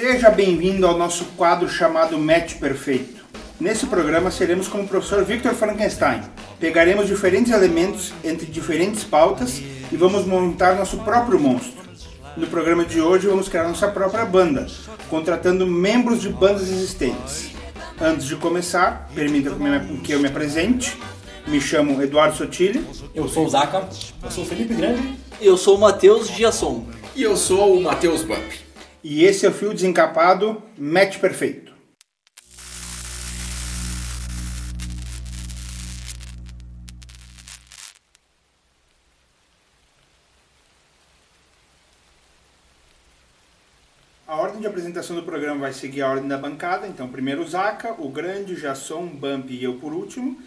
Seja bem-vindo ao nosso quadro chamado Match Perfeito. Nesse programa seremos como o professor Victor Frankenstein. Pegaremos diferentes elementos entre diferentes pautas e vamos montar nosso próprio monstro. No programa de hoje vamos criar nossa própria banda, contratando membros de bandas existentes. Antes de começar, permita que eu me apresente. Me chamo Eduardo Sotile. Eu sou o Zaca. Eu sou o Felipe Grande. Eu sou o Matheus Giasson. E eu sou o Matheus Bump. E esse é o Fio Desencapado Match Perfeito. A ordem de apresentação do programa vai seguir a ordem da bancada. Então, primeiro o Zaca, o Grande, o Jasson, Bump e eu por último.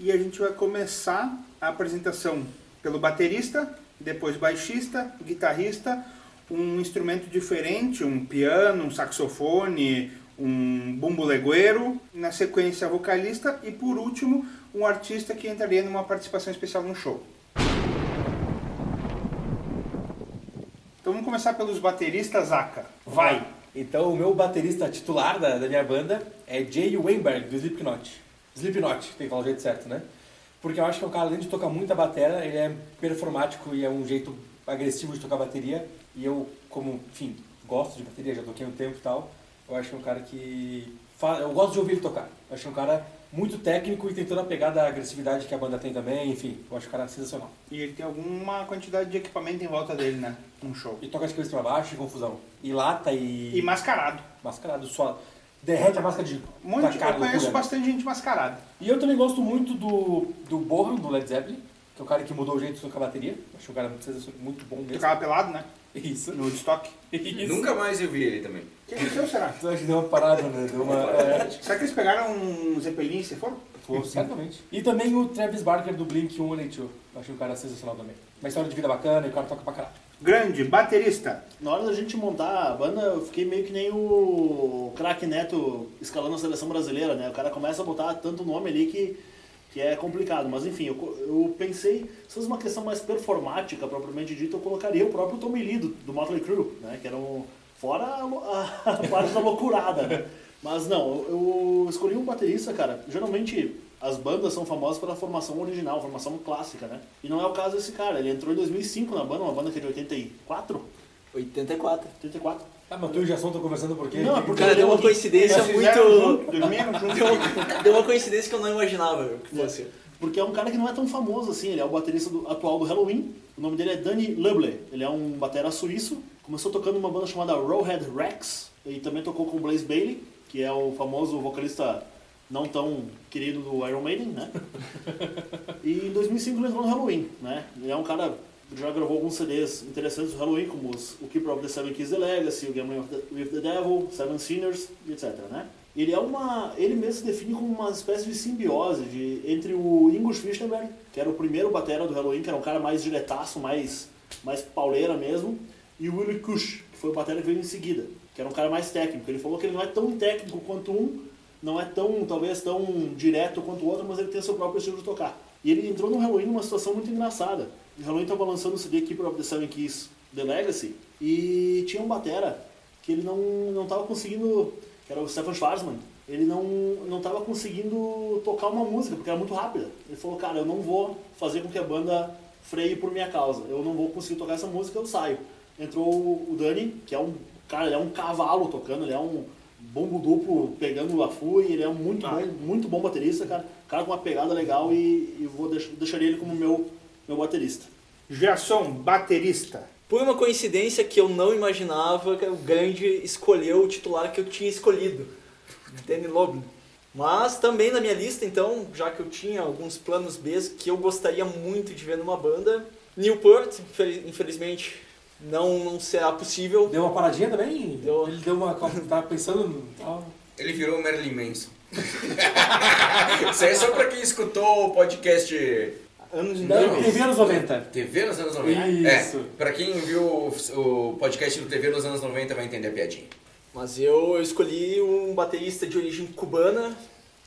E a gente vai começar a apresentação pelo baterista, depois baixista, guitarrista, um instrumento diferente, um piano, um saxofone, um bumbo legueiro, na sequência vocalista e por último um artista que entraria numa participação especial no show. Então vamos começar pelos bateristas, Zaka. Vai! Então o meu baterista titular da, da minha banda é Jay Weinberg, do Slipknot. Slipknot, tem que falar o jeito certo, né? Porque eu acho que o cara, além de tocar muita bateria, ele é performático e é um jeito agressivo de tocar bateria. E eu, como, enfim, gosto de bateria, já toquei um tempo e tal, eu acho que é um cara que... Fala, eu gosto de ouvir ele tocar. Eu acho que é um cara muito técnico e tem toda a pegada da agressividade que a banda tem também, enfim, eu acho o cara sensacional. E ele tem alguma quantidade de equipamento em volta dele, né? Num show. E toca de cabeça pra baixo, e confusão. E lata e... E mascarado. Mascarado, só derrete a máscara de Muito, da cara eu conheço bastante gente mascarada. E eu também gosto muito do, do Bohan, do Led Zeppelin, é o cara que mudou o jeito de tocar bateria. Acho um cara muito, muito bom mesmo. Tocava pelado, né? Isso. No. Isso. Nunca mais eu vi ele também. O que aconteceu, será? Eu acho que deu uma parada, né? Deu uma... É, Será que eles pegaram um Zeppelin e se foram? Pô, certamente. E também o Travis Barker do Blink 182. Eu achei um cara sensacional também. Uma história de vida bacana e o cara toca pra caralho. Grande, baterista. Na hora da gente montar a banda, eu fiquei meio que nem o craque Neto escalando a seleção brasileira, né? O cara começa a botar tanto nome ali que, que é complicado. Mas enfim, eu, eu pensei, se fosse uma questão mais performática, propriamente dita, eu colocaria o próprio Tommy Lee do, do Motley Crue, né? Que era um... Fora a, a parte da loucurada, né? Mas não, eu, eu escolhi um baterista, cara. Geralmente as bandas são famosas pela formação original, formação clássica, né? E não é o caso desse cara. Ele entrou em 2005 na banda, uma banda que é de 84, 84. 84. Ah, mas tu e o Jasson estão conversando por quê? Não, Que- porque- Cara, deu uma coincidência muito. dormiram junto. Deu uma, deu uma coincidência que eu não imaginava que fosse. Porque é um cara que não é tão famoso assim, ele é o baterista do- atual do Halloween. O nome dele é Danny Luble. Ele é um batera suíço. Começou tocando numa banda chamada Rowhead Rex. E também tocou com o Blaze Bailey, que é o famoso vocalista não tão querido do Iron Maiden, né? E em 2005 ele entrou no Halloween, né? Ele é um cara já gravou alguns CDs interessantes do Halloween, como os, o Keeper of the Seven Keys The Legacy, o Gambling with the, Devil, Seven Sinners, etc, né? Ele é uma, ele mesmo se define como uma espécie de simbiose de, entre o Ingus Fichtenberg, que era o primeiro batera do Halloween, que era um cara mais diretaço, mais, mais pauleira mesmo, e o Willie Cush, que foi o batera que veio em seguida, que era um cara mais técnico. Ele falou que ele não é tão técnico quanto um, não é tão, talvez, tão direto quanto o outro, mas ele tem seu próprio estilo de tocar. E ele entrou no Halloween numa situação muito engraçada. O Halloween estava lançando o CD Keeper of the Seven Keys The Legacy, e tinha um batera que ele não, não tava conseguindo, que era o Stefan Schwarzman, ele não, não tava conseguindo tocar uma música, porque era muito rápida. Ele falou, cara, eu não vou fazer com que a banda freie por minha causa. Eu não vou conseguir tocar essa música, eu saio. Entrou o Dani, que é um cara, ele é um cavalo tocando, ele é um bombo duplo pegando a fui, ele é um muito bom, muito bom baterista, cara. Cara com uma pegada legal e, e vou deix, deixaria ele como meu meu baterista. Gerson, baterista. Por uma coincidência que eu não imaginava, que o Grande escolheu o titular que eu tinha escolhido, Danny Logan. Mas também na minha lista, então, já que eu tinha alguns planos B que eu gostaria muito de ver numa banda, Newport, infel- infelizmente, não, não será possível. Deu uma paradinha também? Deu. Ele deu uma... Tava pensando... no- tava- Ele virou o Marilyn Manson. Isso aí é só pra quem escutou o podcast Anos Não, incríveis. TV anos 90. TV nos anos 90. Isso. É, pra quem viu o, o podcast do TV nos anos 90 vai entender a piadinha. Mas eu, eu escolhi um baterista de origem cubana,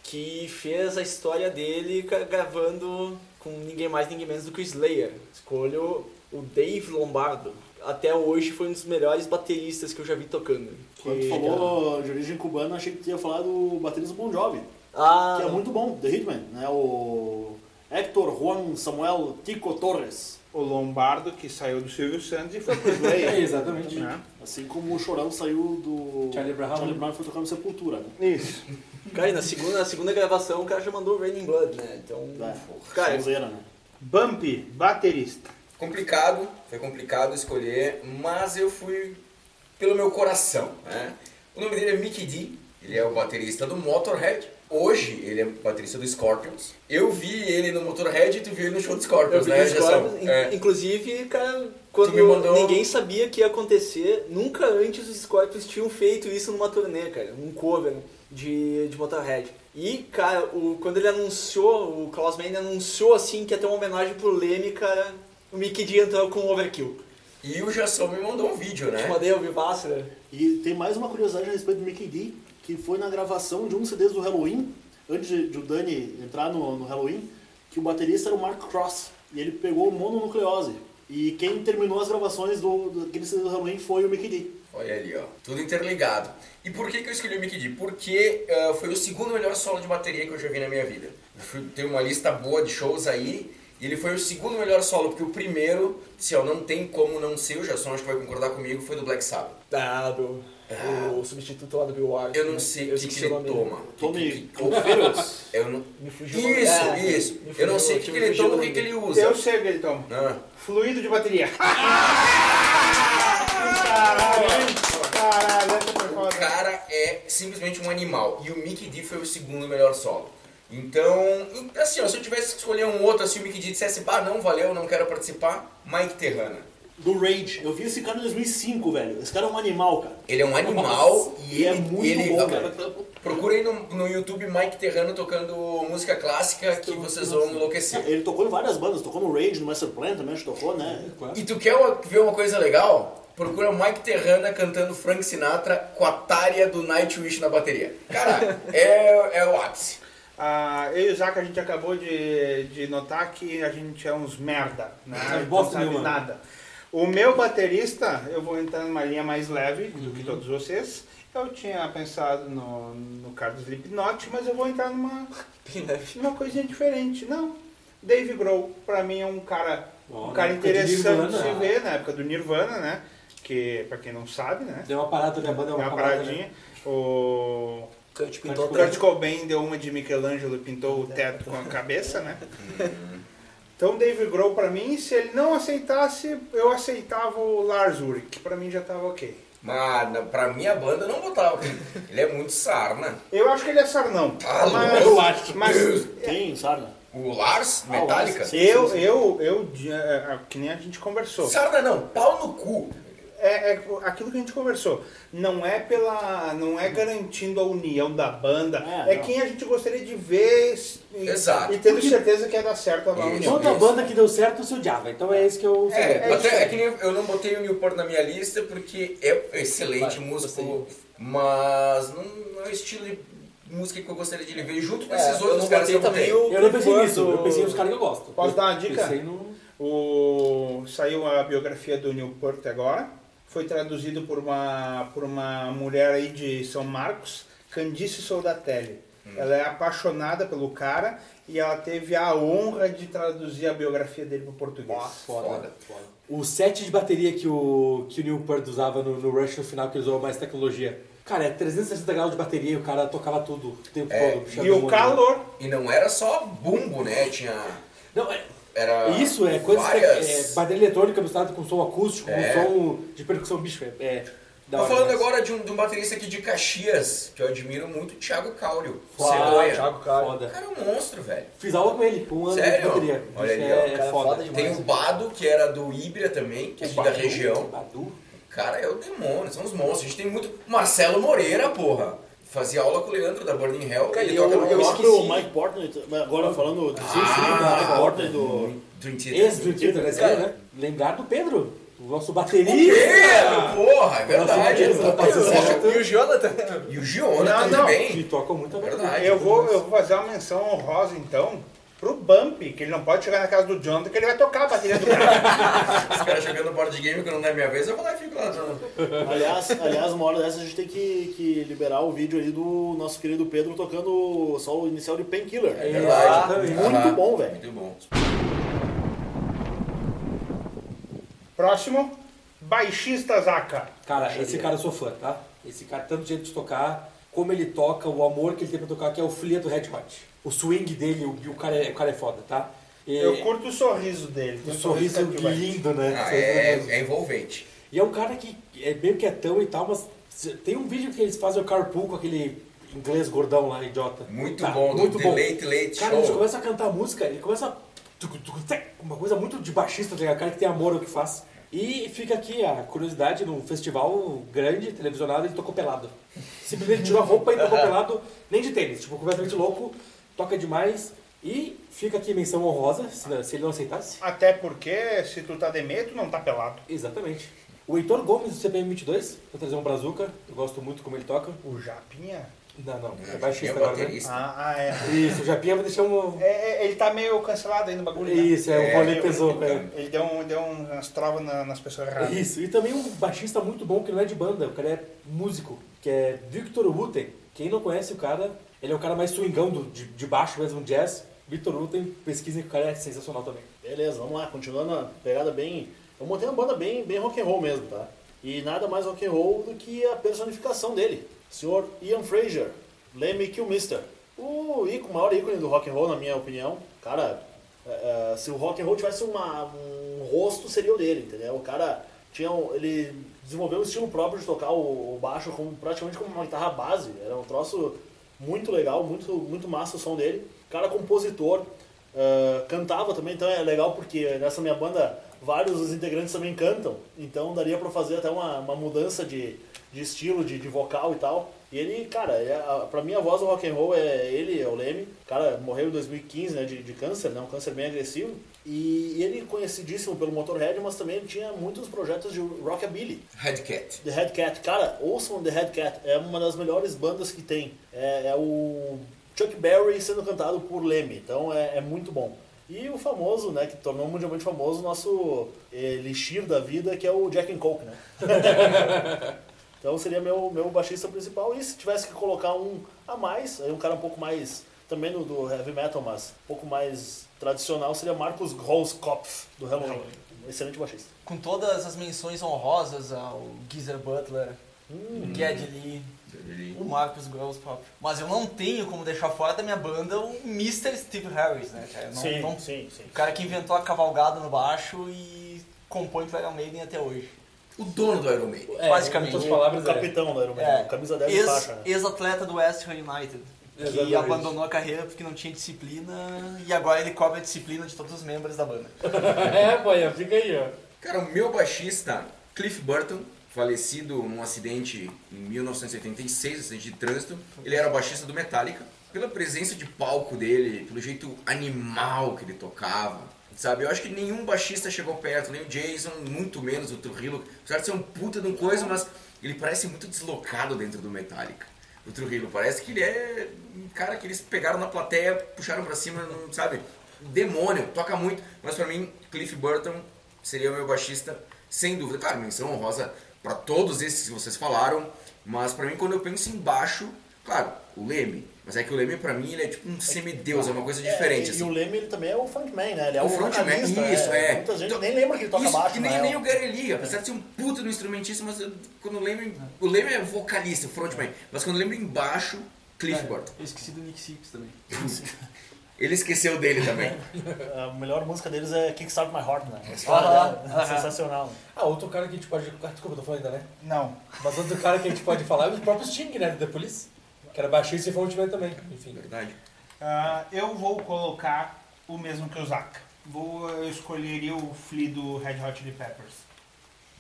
que fez a história dele gravando com ninguém mais, ninguém menos do que o Slayer. Escolho o Dave Lombardo. Até hoje foi um dos melhores bateristas que eu já vi tocando. Quando Que- tu falou de origem cubana, achei que tu ia falar do baterista Bon Jovi, Ah, que é muito bom, The Hitman, né? O Héctor Juan Samuel Tico Torres. O Lombardo, que saiu do Silvio Santos e foi pro É, Slayer. exatamente. né? Assim como o Chorão saiu do. Charlie Brown. Charlie Brown foi tocar no Sepultura, né? Isso. Cara, e na segunda, na segunda gravação o cara já mandou Raining Blood, né? Então, É, cara, sonzeira, né? Bump, baterista. Complicado, foi complicado escolher, mas eu fui pelo meu coração. Né? O nome dele é Mickey D, ele é o baterista do Motorhead. Hoje ele é baterista do Scorpions. Eu vi ele no Motorhead e tu viu ele no show do eu Scorpions, vi né? Scorpions, in- É. Inclusive, cara, quando mandou- ninguém sabia que ia acontecer, nunca antes os Scorpions tinham feito isso numa turnê, cara. Um cover de, de Motorhead. E, cara, o, quando ele anunciou, o Klaus Meine anunciou assim que ia ter uma homenagem pro Leme, cara, o Mickey D entrou com o Overkill. E o Jason me mandou um vídeo, Te né? mandei ouvir Vivaço, né? E tem mais uma curiosidade a respeito do Mickey D, que foi na gravação de um CD do Halloween, antes de, de o Dani entrar no, no Halloween, que o baterista era o Mark Cross, e ele pegou mononucleose. E quem terminou as gravações do, daquele CD do Halloween foi o Mickey D. Olha ali, ó. Tudo interligado. E por que, que eu escolhi o Mickey D? Porque eh, foi o segundo melhor solo de bateria que eu já vi na minha vida. Tem uma lista boa de shows aí. E ele foi o segundo melhor solo, porque o primeiro, se eu não tem como não ser, o Jason acho que vai concordar comigo, foi do Black Sabbath. Ah, do, o substituto lá do Bill Ward. Eu não sei o que, que ele toma. Que- Colfiros. Eu não... Me fugiu o. Isso, É, isso. me Eu não fugiu- sei o que, que ele fugiu toma, o que, que ele usa. Eu sei o que ele toma. Ah. Fluido de bateria. Caralho, caralho, essa foi O cara é simplesmente um animal. E o Mickey D foi o segundo melhor solo. Então, assim, ó, se eu tivesse que escolher um outro, assim, o Mickey D dissesse, bah, não valeu, não quero participar, Mike Terrana. Do Rage. Eu vi esse cara em 2005, velho. Esse cara é um animal, cara. Ele é um animal Nossa, e ele ele é muito ele, bom, ah, velho. Procura aí no, no YouTube Mike Terrano tocando música clássica que vocês vão enlouquecer. Ele tocou em várias bandas, tocou no Rage, no Master Plan também, acho que tocou, né? E tu quer uma- ver uma coisa legal? Procura Mike Terrana cantando Frank Sinatra com a tária do Nightwish na bateria. Cara, é, é o ápice. Ah, eu e o Zaca, a gente acabou de, de notar que a gente é uns merda, né? Não A gente não sabe nada. O meu baterista, eu vou entrar numa linha mais leve do que todos vocês. Eu tinha pensado no, no Carlos Slipknot, mas eu vou entrar numa, numa coisinha diferente. Não, Dave Grohl, pra mim é um cara, Ó, um cara na interessante de se ver, na época do Nirvana, né? Que, pra quem não sabe, né? Deu uma parada, minha banda É deu uma uma parada. paradinha. né? O Kurt o pintou Kurt Cobain deu uma de Michelangelo e pintou o teto com a cabeça, né? Então Dave Grohl pra mim, se ele não aceitasse, eu aceitava o Lars Ulrich, que pra mim já tava ok. Mas na- pra minha banda eu não botava. Ele é muito sarna. Eu acho que ele é sarnão. Ah, mas, eu acho. Mas Tem, sabe? O Lars, Ah, o Metallica. Lars, sim. eu, eu, eu, eh, que nem a gente conversou. Sarna não, pau no cu. É, é aquilo que a gente conversou. Não é pela. não é garantindo a união da banda. É, É, quem a gente gostaria de ver e, Exato. e tendo Porque- certeza que ia dar certo a Isso. união. Toda Isso. banda que deu certo se odiava, então é isso que eu É, é até, é que nem eu não botei o Newport na minha lista porque é excelente Vai, músico, mas não é o estilo de música que eu gostaria de ele ver junto com É, esses eu outros caras que eu também Eu não pensei nisso, eu pensei nos caras que eu gosto. Posso dar uma dica? No... O, saiu a biografia do Newport agora. Foi traduzido por uma, por uma mulher aí de São Marcos, Candice Soldatelli. Ela é apaixonada pelo cara e ela teve a honra de traduzir a biografia dele para o português. Foda. O set de bateria que o, que o Neil Peart usava no, no Rush no final, que usou mais tecnologia. Cara, é 360 graus de bateria e o cara tocava tudo o tempo É, todo. E o calor. E não era só bumbo, né? Tinha. Não, é, Era. isso é coisa várias... é, bateria eletrônica misturada com som acústico, É. com som de percussão bicho. É, é Tô falando agora de um, de um baterista aqui de Caxias, que eu admiro muito, Thiago Cáurio. Foda, Cegonha. Thiago Cáurio. O Foda. cara é um monstro, velho. Fiz aula com ele, um ano Sério? de bateria. Olha ali, ó. é, é foda. foda demais. Tem o Bado, que era do Ibra também, que é aqui da região. Badu. Cara é o demônio, são os monstros. A gente tem muito. Marcelo Moreira, porra. Fazia aula com o Leandro da Burning Hell. Cara, ele eu- toca no O eu esqueci. Mike Portnoy, agora falando do Ah, Mike Portnoy do... Dream Esse Theater. Né? Esse né? Lembrar do Pedro. o nosso É, baterista. porra, é verdade. Tá. E o Jonathan? E o Jonathan Não, não. também. Que toca muito a bateria. Verdade. Eu vou, eu vou fazer uma menção honrosa, então, pro Bump, que ele não pode chegar na casa do Jonathan, que ele vai tocar a bateria do cara. Os caras jogando board game quando não é minha vez, eu vou lá e fico lá. Aliás, aliás, uma hora dessa a gente tem que, que liberar o vídeo aí do nosso querido Pedro tocando só o inicial de Painkiller. É verdade. Muito Aham. bom, velho. Muito bom. Próximo, baixista Zaka. Cara, esse cara eu sou fã, tá? Esse cara, tanto jeito de tocar, como ele toca, o amor que ele tem pra tocar, que é o Flia do Red Hot. O swing dele, o, o, cara, é, o cara é foda, tá? E, Eu curto o sorriso dele. o um sorriso cativante. lindo, né? Ah, Sorriso é, é envolvente. E é um cara que é meio quietão e tal, mas tem um vídeo que eles fazem o carpool com aquele inglês gordão lá, idiota. Muito Tá, bom, muito do bom. Late Late Cara, eles Show. começam a cantar música, ele começa Uma coisa muito de baixista, tá cara que tem amor ao que faz. E fica aqui a curiosidade, num festival grande, televisionado, ele tocou pelado. Simplesmente tirou a roupa e tocou pelado, nem de tênis, tipo, completamente louco, toca demais. E fica aqui menção honrosa, se, não- se ele não aceitasse. Até porque, se tu tá de medo, tu não tá pelado. Exatamente. O Heitor Gomes do CPM 22, vou trazer um brazuca, eu gosto muito como ele toca. O Japinha? Não, não, é É baixista é agora, né? Ah, ah, é. Isso, o Japinha vai deixar um... É, é, Ele tá meio cancelado aí no bagulho. né? Isso, é, o É, rolê pesou. é. Ele deu, um, deu umas trovas na- nas pessoas erradas. Isso, e também um baixista muito bom que não é de banda, o cara é músico, que é Victor Wooten. Quem não conhece o cara, ele é o cara mais swingão do, de, de baixo mesmo, jazz. Victor Wooten, pesquisem que o cara é sensacional também. Beleza, vamos lá, continuando a pegada bem. Eu montei uma banda bem, bem rock and roll mesmo, tá? E nada mais rock and roll do que a personificação dele, Sr. Ian Fraser, Lemmy Kilmister. O ícone, o maior ícone do rock and roll, na minha opinião. Cara, é, é, se o rock and roll tivesse uma- um rosto, seria o dele, entendeu? O cara tinha, um- ele desenvolveu um estilo próprio de tocar o, o baixo como, praticamente como uma guitarra base. Era um troço muito legal, muito, muito massa o som dele. Cara compositor, ah, cantava também, então é legal porque nessa minha banda vários dos integrantes também cantam, então daria pra fazer até uma, uma mudança de, de estilo, de, de vocal e tal. E ele, cara, é, pra mim a voz do rock and roll é ele, é o Leme. Cara morreu em 2015, né, de, de câncer, né, um câncer bem agressivo. E, ele conhecidíssimo pelo Motorhead, mas também ele tinha muitos projetos de rockabilly. Red Cat. The Head Cat, cara, ouçam The Head Cat, é uma das melhores bandas que tem. É, é o Chuck Berry sendo cantado por Lemmy, então é, é muito bom. E o famoso, né, que tornou mundialmente famoso, o nosso elixir da vida, que é o Jack and Coke, né? então seria meu, meu baixista principal. E se tivesse que colocar um a mais, aí um cara um pouco mais, também no, do heavy metal, mas um pouco mais tradicional, seria Marcus Groskopf, do Halloween. Excelente baixista. Com todas as menções honrosas ao Geezer Butler, o Geddy Lee, o Marcus Grosspop. Mas eu não tenho como deixar fora da minha banda o Mr. Steve Harris, né, cara? Não- sim, não- sim, sim. O cara que inventou a cavalgada no baixo e compõe pro Iron Maiden até hoje. O dono do Iron Maiden. É, Basicamente. em outras O palavras, é. capitão da Iron Maiden, É, camisa 10 de ex- faixa, né? Ex-atleta do West Ham United. Que Exatamente. abandonou a carreira porque não tinha disciplina e agora ele cobra a disciplina de todos os membros da banda. é, boia, fica aí, ó. Cara, o meu baixista, Cliff Burton, falecido num acidente em 1986, acidente de trânsito. Ele era o baixista do Metallica. Pela presença de palco dele, pelo jeito animal que ele tocava, sabe? Eu acho que nenhum baixista chegou perto, nem o Jason, muito menos o Trujillo. Apesar de ser um puta de um coisa, mas ele parece muito deslocado dentro do Metallica. O Trujillo parece que ele é um cara que eles pegaram na plateia, puxaram pra cima, não sabe? Demônio, toca muito. Mas pra mim, Cliff Burton seria o meu baixista, sem dúvida. Claro, menção honrosa pra todos esses que vocês falaram, mas pra mim, quando eu penso em baixo, claro, o Leme. Mas é que o Leme, pra mim, ele é tipo um semideus, é uma coisa diferente. É, e, assim. e o Leme ele também é o frontman, né? Ele é O o, frontman, vocalista, isso, né? é. Muita gente Então, nem lembra que ele toca Isso, baixo, que nem, né? nem o Gary Lee, apesar de ser um puta do instrumentista, mas eu- quando eu lembro. O Leme é vocalista, frontman. Mas quando eu lembro embaixo, Cliff Burton. Eu esqueci do Nick Six também. Ele esqueceu dele também. A melhor música deles é Kickstart My Heart, né? A Aham, é aham. sensacional. Ah, outro cara que a gente pode. Ah, desculpa, eu tô falando ainda, né? Não. Mas outro cara que a gente pode falar é o próprio Sting, né? Do The Police. Que era baixista e frontman também. Enfim. Verdade. Ah, eu vou colocar o mesmo que o Zac. Vou, eu escolheria o Flea do Red Hot Chili Peppers.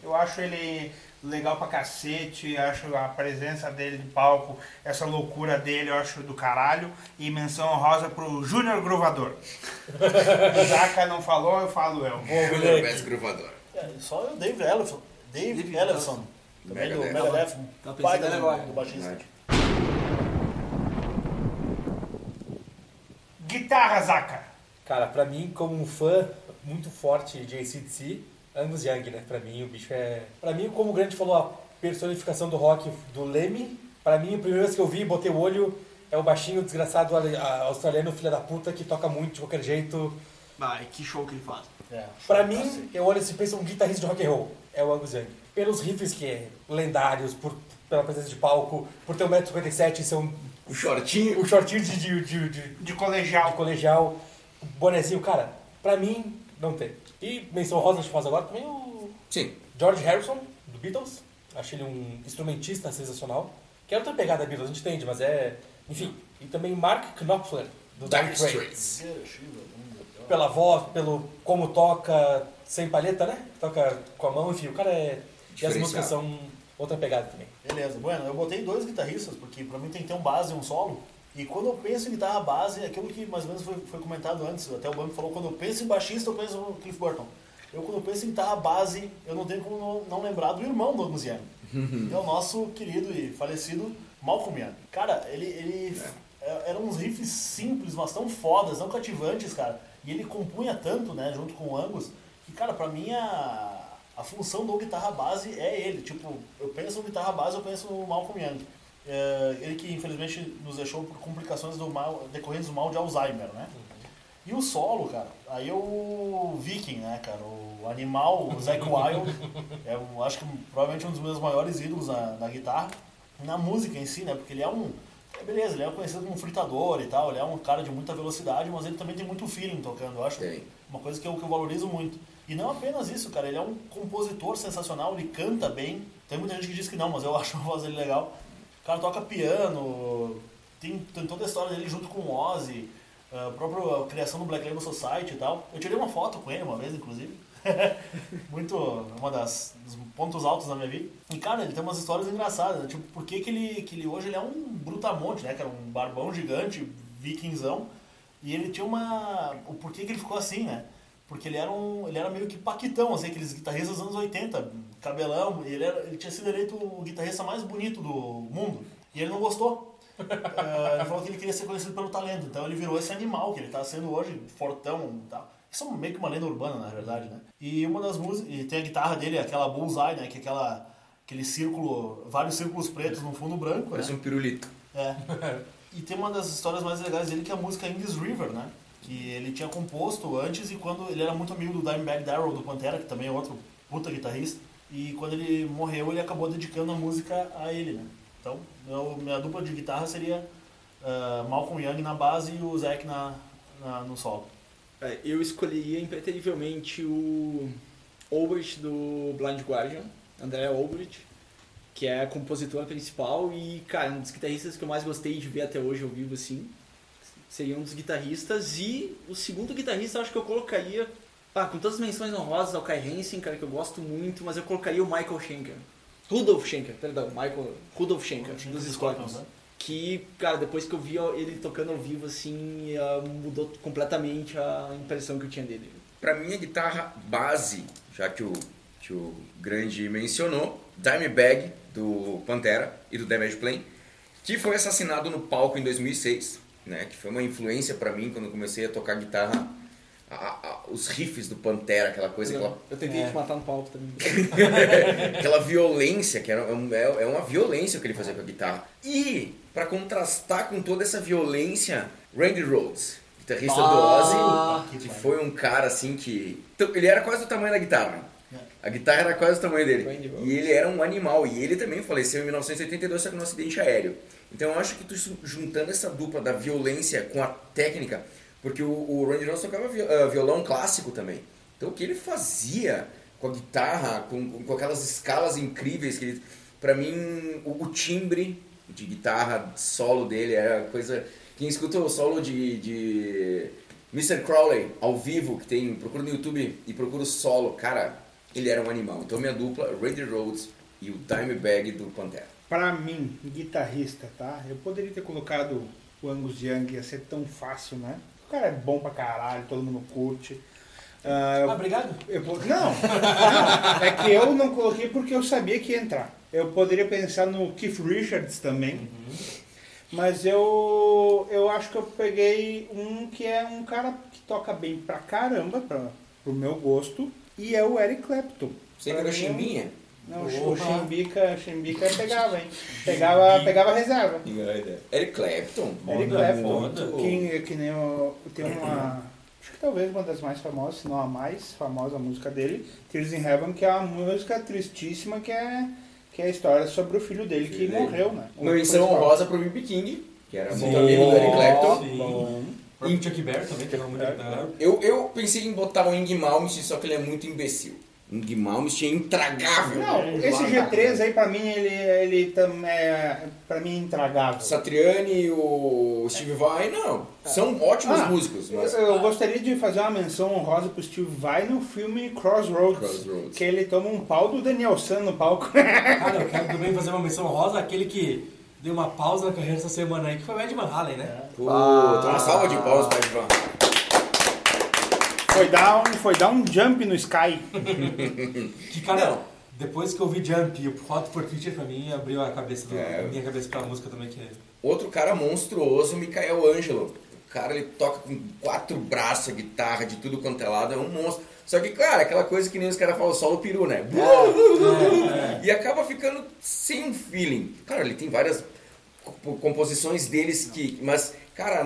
Eu acho ele legal pra cacete, acho a presença dele de palco, essa loucura dele, eu acho do caralho. E menção honrosa pro Júnior Gruvador. o Zaca não falou, eu falo eu. Júnior. Best Gruvador. É, só o Dave Ellefson. Dave, Dave Ellefson. Também do Megadeth. Megadeth. Tá pensando agora. do baixista. Guitarra, Zaca. Cara, pra mim, como um fã muito forte de ACDC, Angus Young, né? Pra mim, o bicho é... Pra mim, como o Grande falou, a personificação do rock do Leme, pra mim, a primeira vez que eu vi, botei o olho, é o baixinho desgraçado australiano, filho da puta, que toca muito de qualquer jeito. Vai, que show que ele faz. É, Pra mim, eu olho assim e penso um guitarrista de rock and roll. É o Angus Young. Pelos riffs que é lendários, por, pela presença de palco, por ter 1,57m e ser um, O shortinho. um shortinho de, de, de, de, De colegial. de colegial, o bonezinho, cara, pra mim, não tem. E menção rosa, eu fazer agora também o Sim. George Harrison, do Beatles. Acho ele um instrumentista sensacional. Que é outra pegada Beatles, a gente entende, mas é... Enfim. E também Mark Knopfler, do Dire Dire Straits. Pela voz, pelo como toca, sem palheta, né? Toca com a mão, enfim, o cara é... E as músicas são outra pegada também. Beleza, bueno, eu botei dois guitarristas, porque pra mim tem que ter um base e um solo. E quando eu penso em guitarra base, é aquilo que mais ou menos foi, foi comentado antes, até o Bambi falou, quando eu penso em baixista, eu penso no Cliff Burton. Eu quando eu penso em guitarra base, eu não tenho como não, não lembrar do irmão do que é o nosso querido e falecido Malcolm Young. Cara, ele, ele é- eram uns riffs simples, mas tão fodas, tão cativantes, cara. E ele compunha tanto, né, junto com o Angus, que, cara, pra mim a, a função do guitarra base é ele. Tipo, eu penso no guitarra base, eu penso no Malcolm Young. É, ele que infelizmente nos deixou por complicações do mal, decorrentes do mal de Alzheimer, né? E o solo, cara, aí é o Viking, né, cara? O animal, o Zack Wild, é, eu acho que provavelmente um dos meus maiores ídolos na, na guitarra. Na música em si, né? Porque ele é um. é, beleza, ele é conhecido como fritador e tal, ele é um cara de muita velocidade, mas ele também tem muito feeling tocando, eu acho. Tem. Uma coisa que eu, que eu valorizo muito. E não apenas isso, cara, ele é um compositor sensacional, ele canta bem. Tem muita gente que diz que não, mas eu acho a voz dele legal. O cara toca piano, tem, tem toda a história dele junto com o Ozzy, a própria criação do Black Label Society e tal. Eu tirei uma foto com ele uma vez, inclusive. Muito, uma das dos pontos altos da minha vida. E, cara, ele tem umas histórias engraçadas, né? Tipo, por que que ele, que ele hoje ele é um brutamonte, né? Que era um barbão gigante, vikingzão. E ele tinha uma... O porquê que ele ficou assim, né? Porque ele era, um, ele era meio que paquitão, assim, aqueles guitarristas dos anos 80, cabelão. E ele, era, ele tinha sido eleito o guitarrista mais bonito do mundo. E ele não gostou. Eh, ele falou que ele queria ser conhecido pelo talento. Então ele virou esse animal que ele tá sendo hoje, fortão e tal. Isso é meio que uma lenda urbana, na verdade, né? E uma das músicas... E tem a guitarra dele, aquela bullseye, né? Que é aquela... Aquele círculo... Vários círculos pretos no fundo branco, Parece né? um pirulito. É. E tem uma das histórias mais legais dele que é a música In This River, né? Que ele tinha composto antes e quando ele era muito amigo do Dimebag Darrell do Pantera, que também é outro puta guitarrista. E quando ele morreu, ele acabou dedicando a música a ele, né? Então, meu, minha dupla de guitarra seria ah, Malcolm Young na base e o Zac na, na- no solo. É, Eu escolheria impreterivelmente o Obert do Blind Guardian, André Obert, que é a compositora principal e, cara, um dos guitarristas que eu mais gostei de ver até hoje ao vivo, assim. Seria um dos guitarristas. E o segundo guitarrista, acho que eu colocaria, ah, com todas as menções honrosas ao Kai Hansen, cara, que eu gosto muito, mas eu colocaria o Michael Schenker. Rudolf Schenker, perdão, Michael Rudolf Schenker, Schenker dos. Scorpions, né? Que, cara, depois que eu vi ele tocando ao vivo, assim, ah, mudou completamente a impressão que eu tinha dele. Pra mim, a guitarra base, já que o, que o Grande mencionou, Dimebag, do Pantera e do Damage Plane, que foi assassinado no palco em 2006, né? Que foi uma influência pra mim quando eu comecei a tocar guitarra, a- a- os riffs do Pantera, aquela coisa, aquela Eu tentei É. te matar no palco também. aquela violência, que era, é é uma violência o que ele fazia com a guitarra. E, pra contrastar com toda essa violência, Randy Rhoads, guitarrista do Ah, Ozzy, que foi um cara assim que. Então, Ele era quase do tamanho da guitarra. A guitarra era quase do tamanho dele. E ele era um animal. E ele também faleceu em 1982, só que num acidente aéreo. Então eu acho que tu juntando essa dupla da violência com a técnica, porque o, o Randy Rhoads tocava ah, violão clássico também. Então o que ele fazia com a guitarra, com, com aquelas escalas incríveis que ele. Pra mim, o, o timbre de guitarra solo dele era coisa. Quem escuta o solo de, de Mr. Crowley ao vivo, que tem. Procura no YouTube e procura o solo, cara, ele era um animal. Então minha dupla, Randy Rhoads e o Dimebag do Pantera. Pra mim, guitarrista, tá? Eu poderia ter colocado o Angus Young, ia ser tão fácil, né? O cara é bom pra caralho, todo mundo curte. Ah, Ah, obrigado. eu po- não, não, é que eu não coloquei porque eu sabia que ia entrar. Eu poderia pensar no Keith Richards também, mas eu, eu acho que eu peguei um que é um cara que toca bem pra caramba, pra, pro meu gosto, e é o Eric Clapton. Você que era é um- chimbinha? Não, Opa. o Chimbica, Chimbica pegava, hein? Pegava, pegava reserva. Eric Clapton? Eric Clapton, que, que nem o, tem uma. Acho que talvez uma das mais famosas, se não a mais famosa música dele, Tears in Heaven, que é uma música tristíssima, que é, que é a história sobre o filho dele que morreu, né? O Uma menção honrosa pro B.B. King, que era muito amigo do Eric Clapton. Sim. Bom. O próprio Chuck Berry também, que era muito É, guitarra. Eu, eu pensei em botar o Ing Malmsteen, só que ele é muito imbecil. Ing Malmsteen é intragável. Não, esse G3 aí pra mim, ele, ele também é, pra mim, intragável. Satriani e o Steve Vai, não. São ótimos Ah, músicos, Eu, mas... eu gostaria de fazer uma menção honrosa pro Steve Vai no filme Crossroads, Crossroads. que ele toma um pau do Daniel San no palco. Cara, eu quero também fazer uma menção rosa aquele que deu uma pausa na carreira essa semana aí, que foi o Ed Van Halen, né? Puta, uma salva de palmas pra Ivan. Foi dar um, foi dar um jump no Sky. Que, cara, Não. depois que eu vi Jump e o Hot for Teacher, pra mim, abriu a cabeça, do, É. a minha cabeça pra música também, que é... Outro cara monstruoso, Michael Angelo. O cara, ele toca com quatro braços, guitarra, de tudo quanto é lado, é um monstro. Só que, cara, aquela coisa que nem os caras falam, solo peru, né? E acaba ficando sem um feeling. Cara, ele tem várias composições deles que... Mas, cara,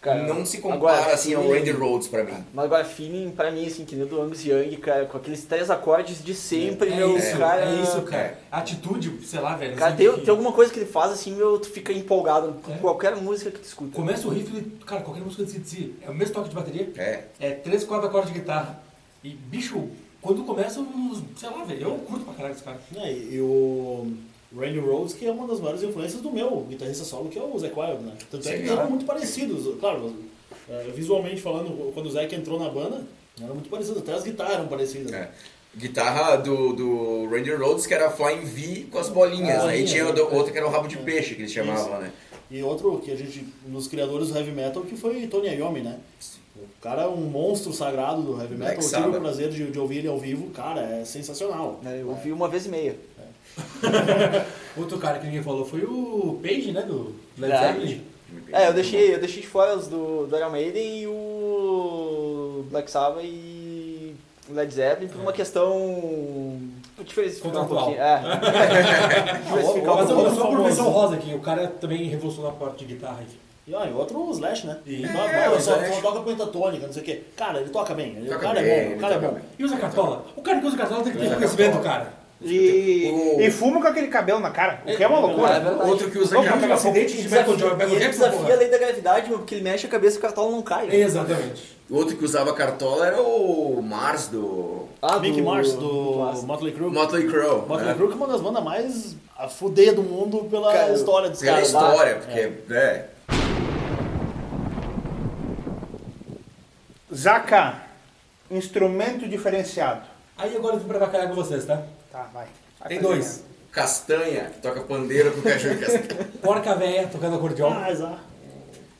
Cara, não se compara, agora, assim, ao feeling- Randy Rhodes pra mim. Mas agora, feeling, pra mim, assim, que nem o do Angus Young, cara, com aqueles três acordes de sempre, é meu, isso, cara... é isso, cara. é. Atitude, sei lá, velho. Cara, assim, tem, que- tem alguma coisa que ele faz, assim, meu, tu fica empolgado com É. qualquer música que tu escuta. Começa o riff, ele- cara, qualquer música de si, é o mesmo toque de bateria, É. é três, quatro acordes de guitarra. E, bicho, quando começa, sei lá, velho, eu curto pra caralho esse cara. É, e o Randy Rhodes, que é uma das maiores influências do meu guitarrista solo, que é o Zac Wild, né? Tanto é que eram muito parecidos. Claro, é, visualmente falando, quando o Zac entrou na banda, eram muito parecidos. Até as guitarras eram parecidas. É. Guitarra do, do Randy Rhodes, que era Flying V com as bolinhas. Ah, né? E tinha é. do- outra que era o rabo de peixe, que eles chamavam, né? E outro que a gente, nos criadores do heavy metal, que foi Tony Iommi, né? O cara é um monstro sagrado do heavy Black metal. Eu tive o Sabbath. prazer de, de ouvir ele ao vivo. Cara, é sensacional. né, Eu ouvi uma vez e meia. Outro cara que ninguém falou foi o Page, né, do Led É. Zeppelin. É, eu deixei, eu deixei de fora os do, do Iron Maiden e o Black Sabbath e o Led Zeppelin por uma questão... Diversificar um Contratual. pouquinho. É. Diversificar um Mas eu pouquinho. só por menção rosa aqui, o cara também revolucionou a parte de guitarra, enfim. E, ó, e outro o Slash, né? E- Não, É, não, o só, Slash. só toca pentatônica, não sei o quê. Cara, ele toca bem. Ele- o Toca cara bem, é bom. O cara é bom. bem. E usa cartola? O cara que usa cartola tem que ter Usa conhecimento, cartola. cara. E, O- e fuma com aquele cabelo na cara, o que é uma É loucura. verdade. Outro que usa capa- pegar acidente de Michael Jordan, ele desafia porra. a lei da gravidade, meu, porque ele mexe a cabeça e o cartão não cai. Exatamente. O outro que usava cartola era o Mars do Ah, Mick do- Mars, do. Motley Crue. Motley Crue. Motley né? Crue que é uma das bandas mais a fuder do mundo pela Cara, história dos Pela caras. história, lá. porque... É. Zaca, instrumento diferenciado. Aí agora eu vim pra bacalhar com vocês, tá? Tá, vai. Vai Tem dois. Castanha, que toca pandeiro com cachorro castanha. Porca véia tocando acordeão Ah, exato.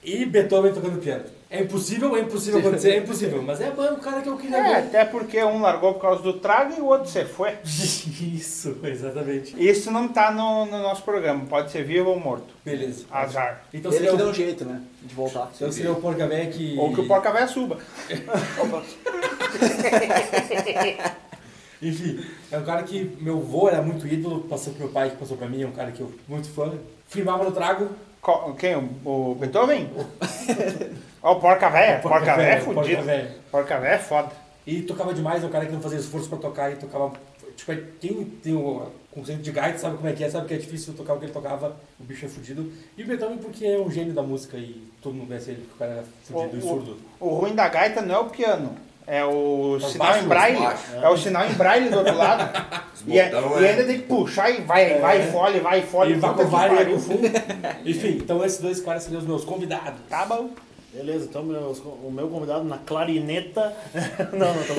e Beethoven tocando piano. É impossível, é impossível acontecer, é impossível. Mas é o cara que eu queria É, ver. até porque um largou por causa do trago e o outro se foi. Isso, exatamente. Isso não tá no, no nosso programa, pode ser vivo ou morto. Beleza. Azar. Então Ele seria, que o, um jeito, né? De voltar. então seria o porca véia que... Ou que o porca véia suba. Enfim, é um cara que meu avô era muito ídolo, passou pro meu pai, que passou pra mim, é um cara que eu muito fã. Firmava no trago. Co- Quem? O, o Beethoven? Ó, o porca véia. Porca véia é porca fudido. véia. Porca véia é foda. E tocava demais, é um cara que não fazia esforço pra tocar e tocava. Tipo, quem tem o conceito de gaita sabe como é que é, sabe que é difícil tocar o que ele tocava, o bicho é fudido. E o Beethoven porque é um gênio da música e todo mundo conhece ele, porque o cara era fudido e O- surdo. O ruim da gaita não é o piano. É o Os sinal em braille. É o sinal em braille do outro lado. e, é- e é. ainda tem que puxar e vai, vai, fole, vai, fole. E vai com no fundo. Enfim, então esses dois caras seriam os meus convidados. Tá bom. Beleza, então meus- o meu convidado na clarineta. não, não, tô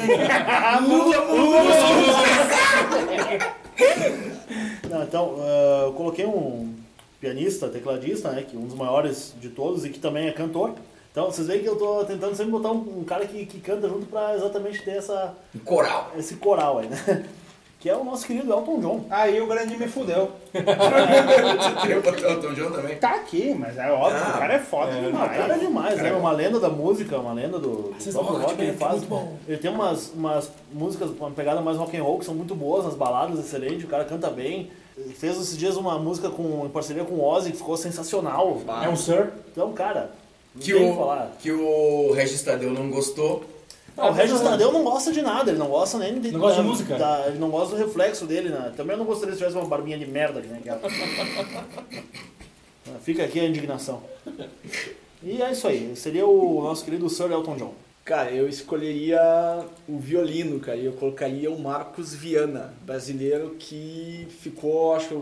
Não, então, ah, eu coloquei um pianista, tecladista, né, que é um dos maiores de todos e que também é cantor, Então vocês veem que eu tô tentando sempre botar um, um cara que, que canta junto pra exatamente ter essa, Um coral. esse coral aí, né? Que é o nosso querido Elton John. Aí o grande me fudeu. Você queria botar o Tom John também? Tá aqui, mas é óbvio, Ah, o cara é foda o demais. cara é demais, Cara né? é Uma lenda da música, uma lenda do, do Vocês próprio vão rock. Ele, rock, é faz, muito bom. ele tem umas, umas músicas, uma pegada mais rock and roll que são muito boas, nas baladas, excelente. O cara canta bem. Ele fez esses dias uma música com, em parceria com o Ozzy que ficou sensacional. É um Sir. Então, cara, não Que o que o, falar. que o Regis Tadeu não gostou. Não, o Regis Tadeu não gosta de nada, ele não gosta nem de, Não gosta de da- música? da- ele não gosta do reflexo dele, né? Também eu não gostaria se tivesse uma barbinha de merda que nem aquela. Ah, Fica aqui a indignação. E é isso aí, seria o nosso querido Sir Elton John. Cara, eu escolheria o violino, cara, e eu colocaria o Marcos Viana, brasileiro que ficou, acho que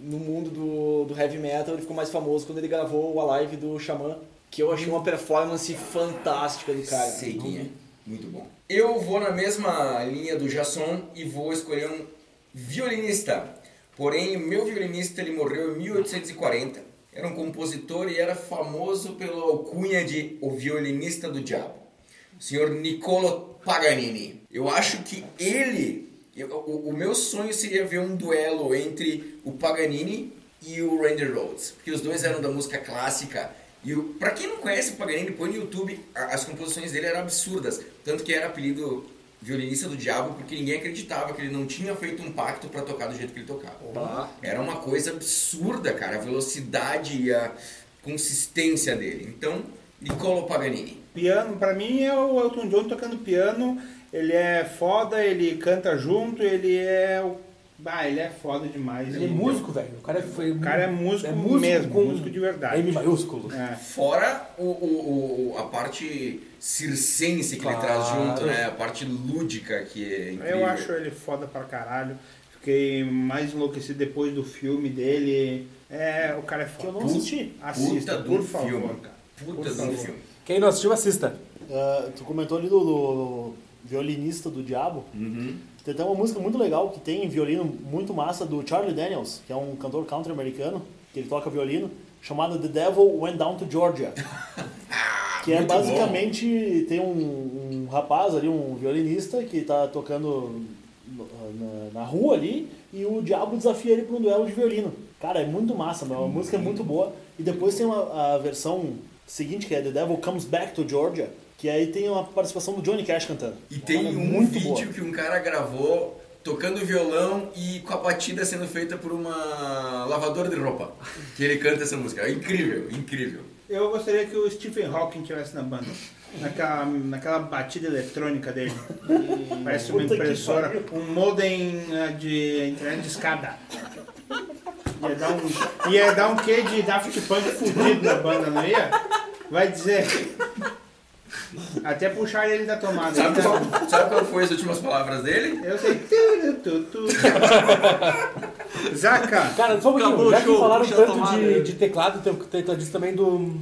no mundo do, do heavy metal, ele ficou mais famoso quando ele gravou o Alive do Xamã, que eu achei uma performance fantástica do cara. Sei quem é. Muito bom. Eu vou na mesma linha do Jasson e vou escolher um violinista. Porém, o meu violinista ele morreu em 1840. Era um compositor e era famoso pela alcunha de o violinista do diabo. O senhor Niccolo Paganini. Eu acho que ele... eu- o, o meu sonho seria ver um duelo entre o Paganini e o Randy Rhoads. Porque os dois eram da música clássica. E o, pra quem não conhece o Paganini, põe no YouTube, as composições dele eram absurdas. Tanto que era apelido violinista do diabo, porque ninguém acreditava que ele não tinha feito um pacto pra tocar do jeito que ele tocava. Tá? Era uma coisa absurda, cara, a velocidade e a consistência dele. Então, Niccolo Paganini. Piano, pra mim é o Elton John tocando piano. Ele é foda, ele canta junto, ele é o. Ah, ele é foda demais. Ele é músico, velho. O cara é, foi, O cara é músico, músico mesmo, com músico de verdade. M maiúsculo. É. Fora o, o- o- a parte circense que ele traz Claro. junto, né? A parte lúdica que é incrível. Eu acho ele foda pra caralho. Fiquei mais enlouquecido depois do filme dele. É, o cara é Que eu foda. não assisti. Assista, Puta por favor, filme. cara. Puta favor. filme. Quem não assistiu, assista. Ah, tu comentou ali do, do violinista do diabo. Uhum. Tem até uma música muito legal que tem violino muito massa do Charlie Daniels, que é um cantor country americano, que ele toca violino, chamada The Devil Went Down to Georgia. que é muito basicamente tem um, um rapaz ali, um violinista, que está tocando na, na rua ali, e o diabo desafia ele para um duelo de violino. Cara, é muito massa, meu. a música é muito boa. E depois tem uma, a versão seguinte, que é The Devil Comes Back to Georgia, que aí tem uma participação do Johnny Cash cantando. E tem Olha, um muito vídeo boa. que um cara gravou tocando violão e com a batida sendo feita por uma lavadora de roupa. Que ele canta essa música. É incrível, incrível. Eu gostaria que o Stephen Hawking tivesse na banda. Naquela, naquela batida eletrônica dele. Parece uma impressora, um modem eh, de internet de escada. Ia dar um, ia dar um quê de Daft Punk fudido na banda, não ia? Vai dizer. Até puxar ele da tomada. Sabe qual, tá- sabe qual foi as últimas palavras dele? Eu sei. Tu, tu, tu. Zaca, Cara, só um pouquinho. Acabou o Já que show, falaram puxa a tanto tomada. de, de teclado, tem o tecladista também do...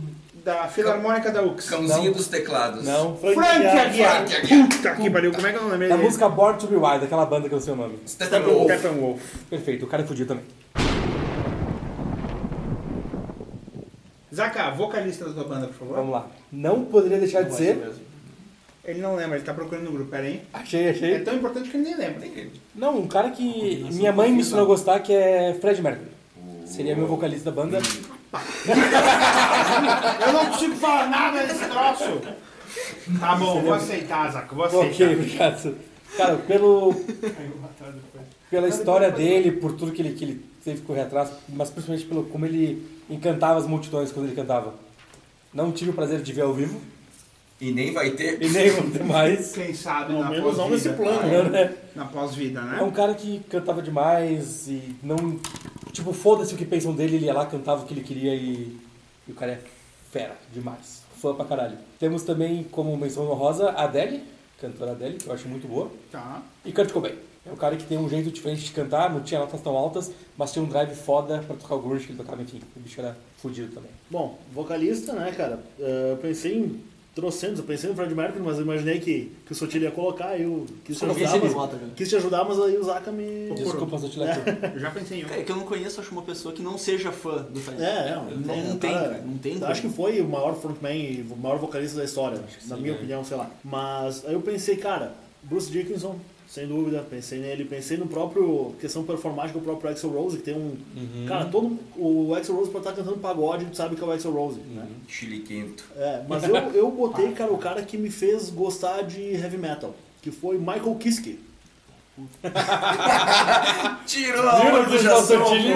da Filarmônica da UX. Cãozinho Não. dos teclados. Não. Frank Aguiar. Frank Aguiar. Puta que pariu, como é que eu não lembrei Da dele? música Born to Be Wild, aquela banda que eu não sei o nome. Steppenwolf. Steppenwolf. Perfeito, o cara é fudido também. Zaca, vocalista da tua banda, por favor. Vamos lá. Não poderia deixar de ser. Ele não lembra, ele tá procurando no grupo, pera aí. Achei, É achei. tão importante que ele nem lembra. Não, um cara que minha mãe me ensinou a gostar, que é Fred Mercury. Seria meu vocalista da banda. Eu não consigo falar nada desse troço. Tá bom, vou aceitar, Zaca, vou aceitar. Ok, obrigado. Cara, pelo, pela história dele, por tudo que ele, que ele teve que correr atrás, mas principalmente pelo como ele encantava as multidões quando ele cantava. Não tive o prazer de ver ao vivo, E nem vai ter. e nem vou ter mais. Quem sabe Ao na menos não pós-vida. nesse plano. Não, né? Na pós-vida, É um né? cara que cantava demais e não. Tipo, foda-se o que pensam dele, ele ia lá, cantava o que ele queria e. E o cara é fera demais. Fã pra caralho. Temos também, como menção honrosa, a Adele, cantora Adele, que eu acho muito boa. Tá. E Kurt Cobain. É um cara que tem um jeito diferente de cantar, não tinha notas tão altas, mas tinha um drive foda pra tocar o grunge que ele tocava, enfim. O bicho era fudido também. Bom, vocalista, né, cara? eh, Eu pensei em trocentos. Eu pensei no Fred Mercury, mas eu imaginei que, que o Sotilha ia colocar. Eu quis te ajudar, mas, né? quis te ajudar, mas aí o Zaka me. Desculpa, Sotileco. Eu já pensei em um. É que eu não conheço, acho, uma pessoa que não seja fã do Fred. É, não, não, não, tem, cara, não tem. Acho que foi o maior frontman e o maior vocalista da história, na sim, minha é. opinião, sei lá. Mas aí eu pensei, cara, Bruce Dickinson, sem dúvida, pensei nele, pensei no próprio questão performática do próprio Axel Rose, que tem um. Cara, todo o Axel Rose pode estar cantando pagode, tu sabe que é o Axel Rose, né? Chile quinto. É, mas eu, eu botei, cara, o cara que me fez gostar de heavy metal, que foi Michael Kiske. Tirou a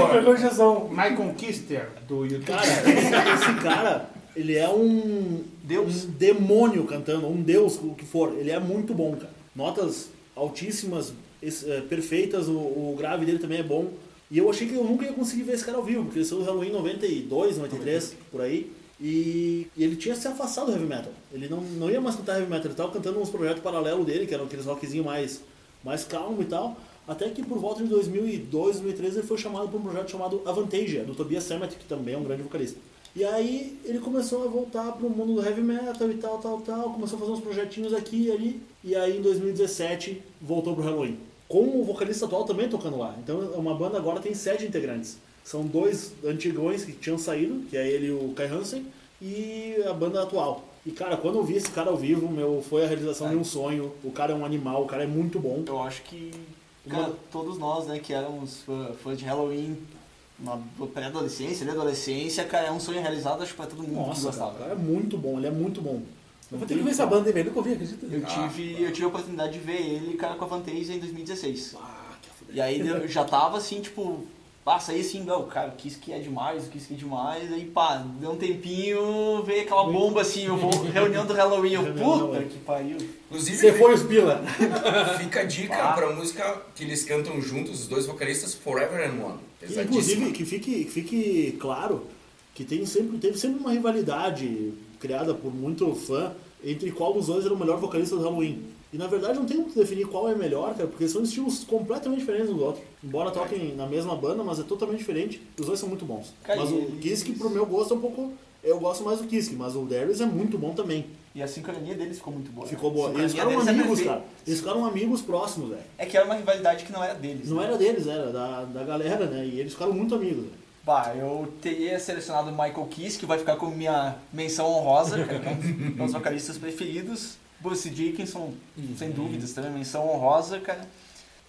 pegou Jason. Michael Kister, do YouTube. Cara, esse, esse cara, ele é um Deus. um demônio cantando, um deus, o que for. Ele é muito bom, cara. Notas altíssimas, eh, perfeitas, o, o grave dele também é bom. E eu achei que eu nunca ia conseguir ver esse cara ao vivo, porque ele saiu do Halloween em 92, 93, por aí. E, e ele tinha se afastado do heavy metal. Ele não, não ia mais cantar heavy metal, ele estava cantando uns projetos paralelos dele, que eram aqueles rockzinho mais, mais calmo e tal. Até que por volta de 2002, 2013, ele foi chamado para um projeto chamado Avantasia, do Tobias Sammet, que também é um grande vocalista. E aí ele começou a voltar pro mundo do heavy metal e tal, tal, tal. Começou a fazer uns projetinhos aqui e ali. E aí em 2017 voltou pro Halloween. Com o vocalista atual também tocando lá. Então uma banda agora tem sete integrantes. São dois antigões que tinham saído, que é ele e o Kai Hansen, e a banda atual. E cara, quando eu vi esse cara ao vivo, meu, foi a realização de um sonho. O cara é um animal, o cara é muito bom. Eu acho que Uma- cara, todos nós, né, que éramos fã- fãs de Halloween na pré-adolescência, né, adolescência, cara, é um sonho realizado, acho que pra todo mundo que Nossa, cara, gostava. o cara é muito bom, ele é muito bom. Eu vou ter que ver essa banda aí, velho. Nunca ouvi, acredita? Eu tive, eu tive a oportunidade de ver ele, cara, com a Fantasia em 2016. Ah, que foda. E aí eu já tava assim, tipo, passa aí assim, não, cara, o Kiss que é demais, o Kiss que é demais, aí pá, deu um tempinho, veio aquela bomba assim, eu vou, reunião do Halloween, eu, puta que pariu. Inclusive, Você foi os pila. fica a dica Ah. pra música que eles cantam juntos, os dois vocalistas, Forever and One. Inclusive, Pesadíssima. que fique, que fique claro que tem sempre, teve sempre uma rivalidade criada por muito fã entre qual dos dois era o melhor vocalista do Halloween. E na verdade não tem como definir qual é melhor, cara, porque são estilos completamente diferentes um do outro. Embora toquem na mesma banda, mas é totalmente diferente. Os dois são muito bons. Cara, mas o Kiske, pro meu gosto, é um pouco. Eu gosto mais do Kiske, mas o Darius é muito bom também. E a sincronia deles ficou muito boa. Ficou né? boa. A E eles ficaram é amigos, perfeita. cara. Eles ficaram amigos próximos, velho. É que era uma rivalidade que não era deles. Não né? era deles, era da, da galera, né? E eles ficaram muito amigos. velho. Bah, eu teria selecionado o Michael Kiss, que vai ficar como minha menção honrosa, cara, que é um dos meus vocalistas preferidos. Bruce Dickinson, sem dúvidas, também menção honrosa, cara.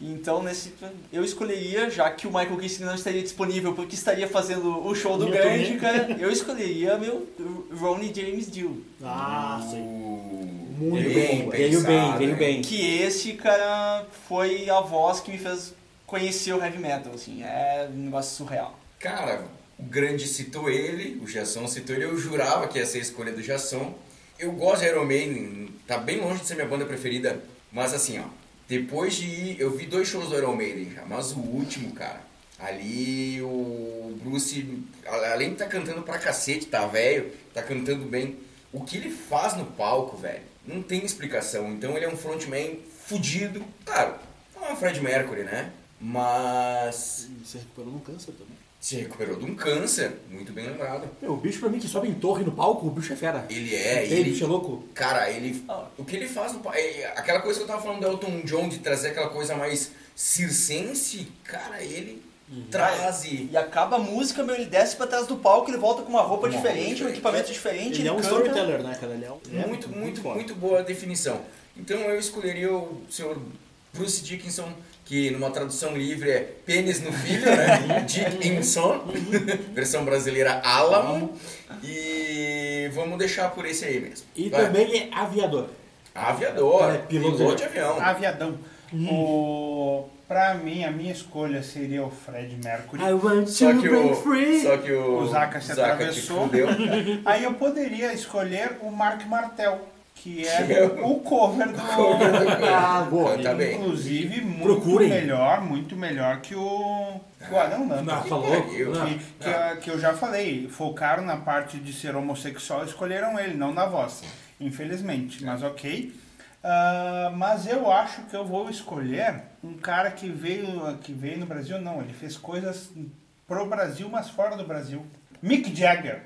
Então, nesse, eu escolheria, já que o Michael Kiss não estaria disponível porque estaria fazendo o show do grande, cara, eu escolheria meu Ronnie James Dio. Ah, sim. Uh, Muito bem bom, Veio bem, veio hein? bem. Que esse, cara, foi a voz que me fez conhecer o heavy metal, assim, é um negócio surreal. Cara, o Grande citou ele, o Jason citou ele, eu jurava que ia ser a escolha do Jason. Eu gosto de Iron Maiden, tá bem longe de ser minha banda preferida, mas assim, ó, depois de ir, eu vi dois shows do Iron Maiden mas o último, cara, ali o Bruce, além de tá cantando pra cacete, tá velho, tá cantando bem, o que ele faz no palco, velho, não tem explicação. Então ele é um frontman fudido, claro, não é um Fred Mercury, né? Mas Se recuperou num câncer também. Se recuperou de um câncer, muito bem lembrado. Meu, o bicho pra mim que sobe em torre no palco, o bicho é fera. Ele é, Ei, ele, bicho é louco. cara, ele, Ah. o que ele faz no pa- é, aquela coisa que eu tava falando do Elton John de trazer aquela coisa mais circense, cara, ele Uhum. traz e E acaba a música, meu, ele desce pra trás do palco, ele volta com uma roupa Uma diferente, roupa um diferente. equipamento diferente, Ele é um canta. storyteller, né, cara? Ele é, um- ele é muito, muito, muito boa a definição. Então eu escolheria o senhor Bruce Dickinson, que numa tradução livre é pênis no filho, né? Dickinson, versão brasileira Alamo. E vamos deixar por esse aí mesmo. E Vai. também é aviador. Aviador, É, piloto piloto, de- avião. Aviadão. O... Pra mim, a minha escolha seria o Fred Mercury. want Só que o, só que o, O Zaka se te atravessou. Aí eu poderia escolher o Mark Martel, que Que é é o- o cover do... Ah, boa. Tá bem. Inclusive, muito Procurem. melhor, muito melhor que o, que o Adão Lambert. Não, falou. pariu. Não. Que, que, que eu já falei, focaram na parte de ser homossexual, escolheram ele, não na voz, infelizmente, mas ok. Ah, mas eu acho que eu vou escolher um cara que veio, que veio no Brasil, não, ele fez coisas pro Brasil, mas fora do Brasil. Mick Jagger.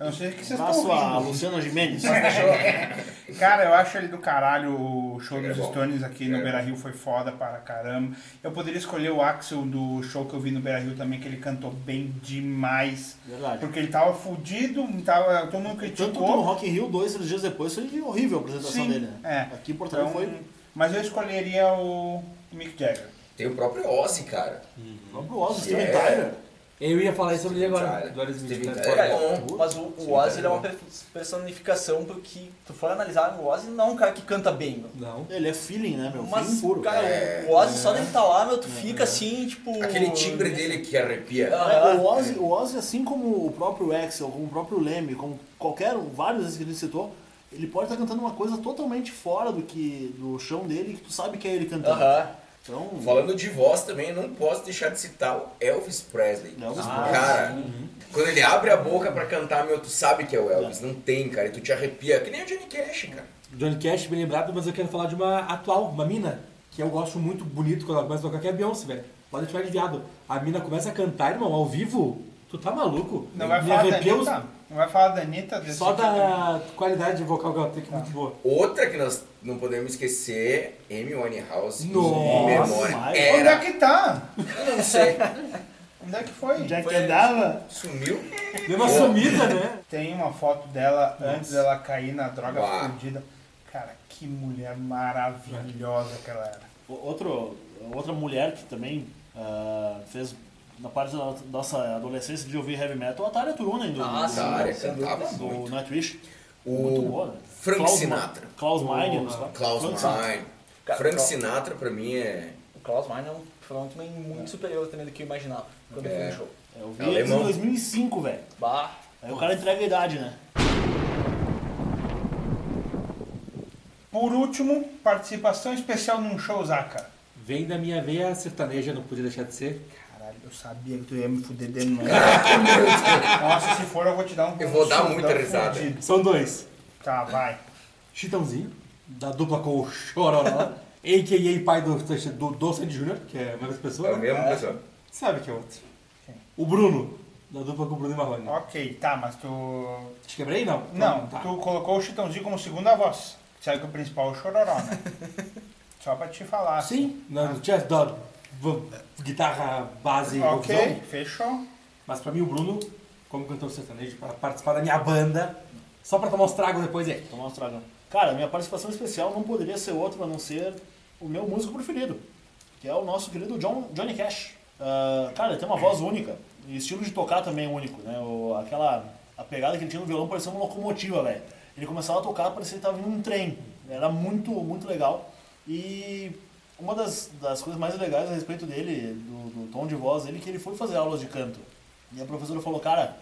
eu não sei o que vocês estão a. Luciana Gimenez. Cara, eu acho ele do caralho. O show Ele é dos bom. Stones aqui no É. Beira Rio foi foda para caramba. Eu poderia escolher o Axel do show que eu vi no Beira Rio também, que ele cantou bem demais. Verdade. Porque ele tava fudido, tava, todo mundo Tanto que no criticou. Rock in Rio, dois, três dias depois, foi horrível a apresentação Sim, dele. né? é. Aqui em Porto Alegre Então, foi Mas eu escolheria o Mick Jagger. Tem o próprio Ozzy, cara. o próprio Ozzy, Steven É. Tyler. Eu ia falar isso sobre ele agora, do né? É bom. Mas o, o Ozzy tá ele é uma personificação porque tu for analisar o Ozzy não é um cara que canta bem, meu. Não. Ele é feeling, né, meu? Mas, feeling puro. cara, É. o Ozzy só dele tá lá, meu, tu fica assim, tipo... Aquele timbre dele que arrepia. Ah. É, o, Ozzy, o Ozzy, assim como o próprio Axel, como o próprio Leme, como qualquer, vários desses que a gente citou, ele pode estar cantando uma coisa totalmente fora do que do chão dele, que tu sabe que é ele cantando. Então, Falando de voz também, não posso deixar de citar o Elvis Presley. Elvis Ah, cara, quando ele abre a boca pra cantar, meu, tu sabe que é o Elvis. Não tem, cara. E tu te arrepia. Que nem o Johnny Cash, cara. Johnny Cash, bem lembrado, mas eu quero falar de uma atual, uma mina, que eu gosto muito bonito quando ela começa a tocar, que é a Beyoncé, velho. Pode estiver aliviado. A mina começa a cantar, irmão, ao vivo, tu tá maluco? Não vai falar arrepia os-? Não vai falar da Anitta? desse Só tipo da qualidade vocal que ela tem, que é muito boa. Outra que nós não podemos esquecer, Amy Winehouse. Nossa, em memória. mas-? Onde é que tá? Eu não sei. Onde é que foi? já que Foi- andava, Sumiu. Deu uma sumida, né? Tem uma foto dela antes dela cair na droga Bah. fudida. Cara, que mulher maravilhosa que ela era. Outro, outra mulher que também ah, fez na parte da nossa adolescência de ouvir heavy metal, a Tária Turunen do, Ah, do, cantava dúvida. do muito. Nightwish. O Muito boa, né? Frank Klaus Sinatra. Ma- Klaus Meine. O- sabe? Klaus Frank Sinatra. Meine. Frank Klaus- Sinatra pra mim é. O Klaus Meine é um frontman muito superior também do que eu imaginava quando eu fui É. no show. Eu vi É eles em alemão. 2005, velho. Bah, Aí o cara entrega a idade, né? Por último, participação especial num show Zaka. Vem da minha veia sertaneja, não podia deixar de ser. Eu sabia que tu ia me fuder de novo. Nossa, se for eu vou te dar um Eu vou dar muita risada. fudido. São dois. Tá, vai. Chitãozinho, da dupla com o Chororó, a.k.a. pai do, do, do Sandy Júnior, que é a mesma É pessoa. o mesmo pessoal. Sabe que é outro. O Bruno, da dupla com o Bruno e Marrone. Ok, tá, mas tu. Te quebrei? Não. Não, tá. tu colocou o Chitãozinho como segunda voz. Sabe que o principal é o Chororó, né? Só pra te falar. Sim, não, não tinha da v- guitarra, base, Ok, vocalizão. fechou. Mas pra mim o Bruno, como cantor sertanejo, para participar da minha banda, só pra tomar uns tragos depois é. Tomar uns tragão. Cara, minha participação especial não poderia ser outra a não ser o meu músico preferido, que é o nosso querido John, Johnny Cash. Ah, cara, ele tem uma voz única, e estilo de tocar também único, né? O, aquela a pegada que ele tinha no violão parecia uma locomotiva, velho. Ele começava a tocar, parecia que estava vindo um trem. Era muito, muito legal. E uma das, das coisas mais legais a respeito dele, do, do tom de voz dele, é que ele foi fazer aulas de canto. E a professora falou, cara,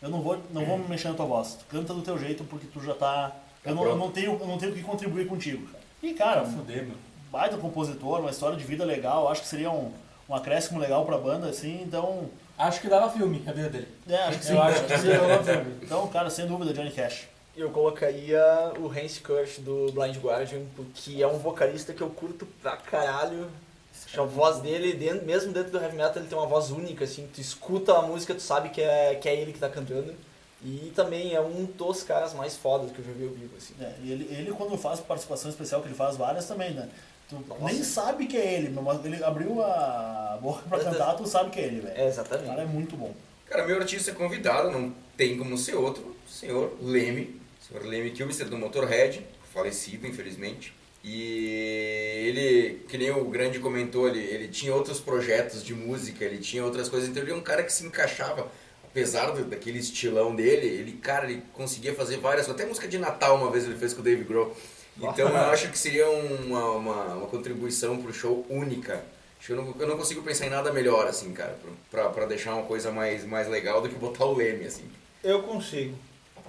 eu não vou, não vou mexer na tua voz. Tu Canta do teu jeito porque tu já tá. Eu não, eu não tenho, eu não tenho o que contribuir contigo, cara. E cara, um Fuder, meu. baita compositor, uma história de vida legal, acho que seria um, um acréscimo legal pra banda, assim, então. Acho que dava filme a vida dele. É, acho que sim. Eu acho que seria um filme. Então, cara, sem dúvida, Johnny Cash. Eu colocaria o Hans Kurt do Blind Guardian, porque é um vocalista que eu curto pra caralho. A voz dele, dentro- mesmo dentro do heavy metal, ele tem uma voz única, assim. Tu escuta a música, tu sabe que é, que é ele que tá cantando. E também é um dos caras mais fodas que eu já vi ao vivo, assim. É, e ele, ele, quando faz participação especial, que ele faz várias também, né? Tu Nossa. nem sabe que é ele, mas ele abriu a boca pra cantar, tu sabe que é ele, velho. É, O exatamente. cara é muito bom. Cara, meu artista convidado não tem como ser outro, o senhor Leme. O senhor Leme Kilmister do Motorhead, falecido, infelizmente. E ele, que nem o grande comentou, ele, ele tinha outros projetos de música, ele tinha outras coisas, então ele é um cara que se encaixava, apesar do- daquele estilão dele, ele, cara, ele conseguia fazer várias, até música de Natal uma vez ele fez com o Dave Grohl. Então eu acho que seria uma, uma, uma contribuição pro show única. Acho que eu não, eu não consigo pensar em nada melhor, assim, cara, pra, pra deixar uma coisa mais, mais legal do que botar o Leme, assim. Eu consigo.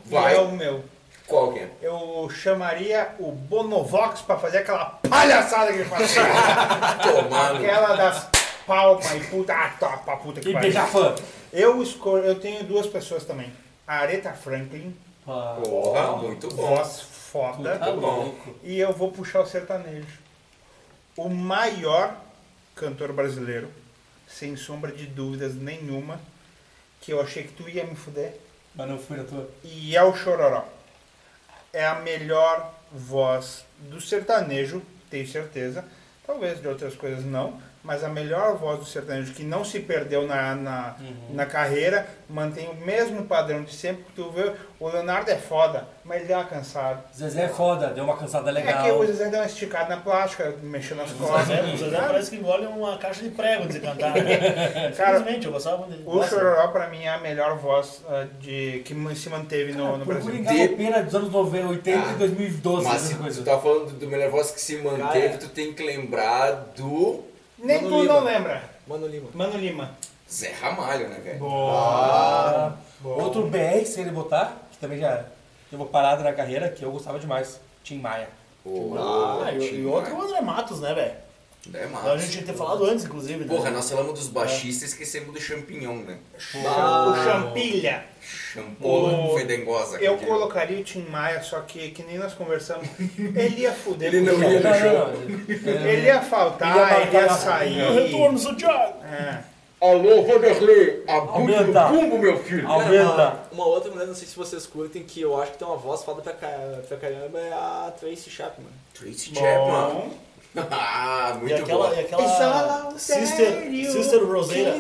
Vai. É o meu. Qual que é? Eu chamaria o Bonovox pra fazer aquela palhaçada que ele fazia. Tomar no- aquela das palmas e puta, ah, tá, pra puta que E pariu. beijar fã. Eu escolho, eu tenho duas pessoas também. A Aretha Franklin, Porra, muito bom. voz foda. Tá bom. E eu vou puxar o sertanejo. O maior cantor brasileiro, sem sombra de dúvidas nenhuma, que eu achei que tu ia me fuder, Mas não fui na tua. e é o Chororó. É a melhor voz do sertanejo, tenho certeza. Talvez de outras coisas não, mas a melhor voz do sertanejo que não se perdeu na, na, na carreira, mantém o mesmo padrão de sempre. que Tu vê, o Leonardo é foda, mas ele deu uma cansada. Zezé é foda, deu uma cansada É legal. que o Zezé deu uma esticada na plástica, mexendo nas costas. Zezé, o Zezé parece que engole uma caixa de prego de cantar. Né? Cara, Infelizmente, eu gostava dele. O Nossa, Chororó, pra mim, é a melhor voz ah, de, que se manteve no, no Procurem Brasil. galopeira dos anos 90, 80 Ah, e 2012, Mas se tu tá falando do melhor voz que se manteve, Cara. tu tem que lembrar do Nem Mano tu Lima. não lembra. Mano Lima. Mano Lima. Zé Ramalho, né, velho? Boa. Boa. Outro BR, se ele botar, que também já deu uma parada na carreira, que eu gostava demais. Tim Maia. Pô, Ah, e, Tim e outro é o. André Matos, né, velho? É A massa. gente tinha que ter falado antes, inclusive. né? Porra, nós falamos dos baixistas e esquecemos do champignon, né? O Champilha. Champola O- fedengosa. Eu colocaria o Tim Maia, só que, que nem nós conversamos, ele ia fuder. Ele o não ia no show. não. Ele ia faltar, Ele ia ele ia marcar- sair. O retorno, Santiago! É. Alô, Vanderlei, Aumenta. bumbo, meu filho. Aumenta. uma, uma outra mulher, não sei se vocês curtem, que eu acho que tem uma voz foda pra, pra caramba, é a Tracy Chapman. Tracy Chapman. Ah, E muito aquela, bom. e aquela Sister, Sister Rosetta.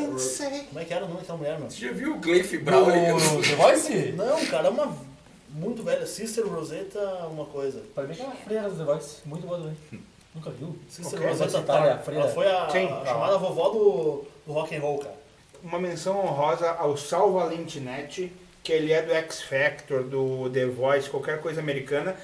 Como é que era o nome daquela mulher, meu? Você já viu o Gleif Brown? No The Voice? Não, cara, é uma muito velha. Sister Rosetta, uma coisa. Pra mim é aquela freira do The Voice. Muito boa também. Nunca viu? Sister Ok, Rosetta tá, a Tarr. freira. Ela foi a, a chamada vovó do, do rock and roll, cara. Uma menção honrosa ao Sal Valentinetti, que ele é do X Factor, do The Voice, qualquer coisa americana.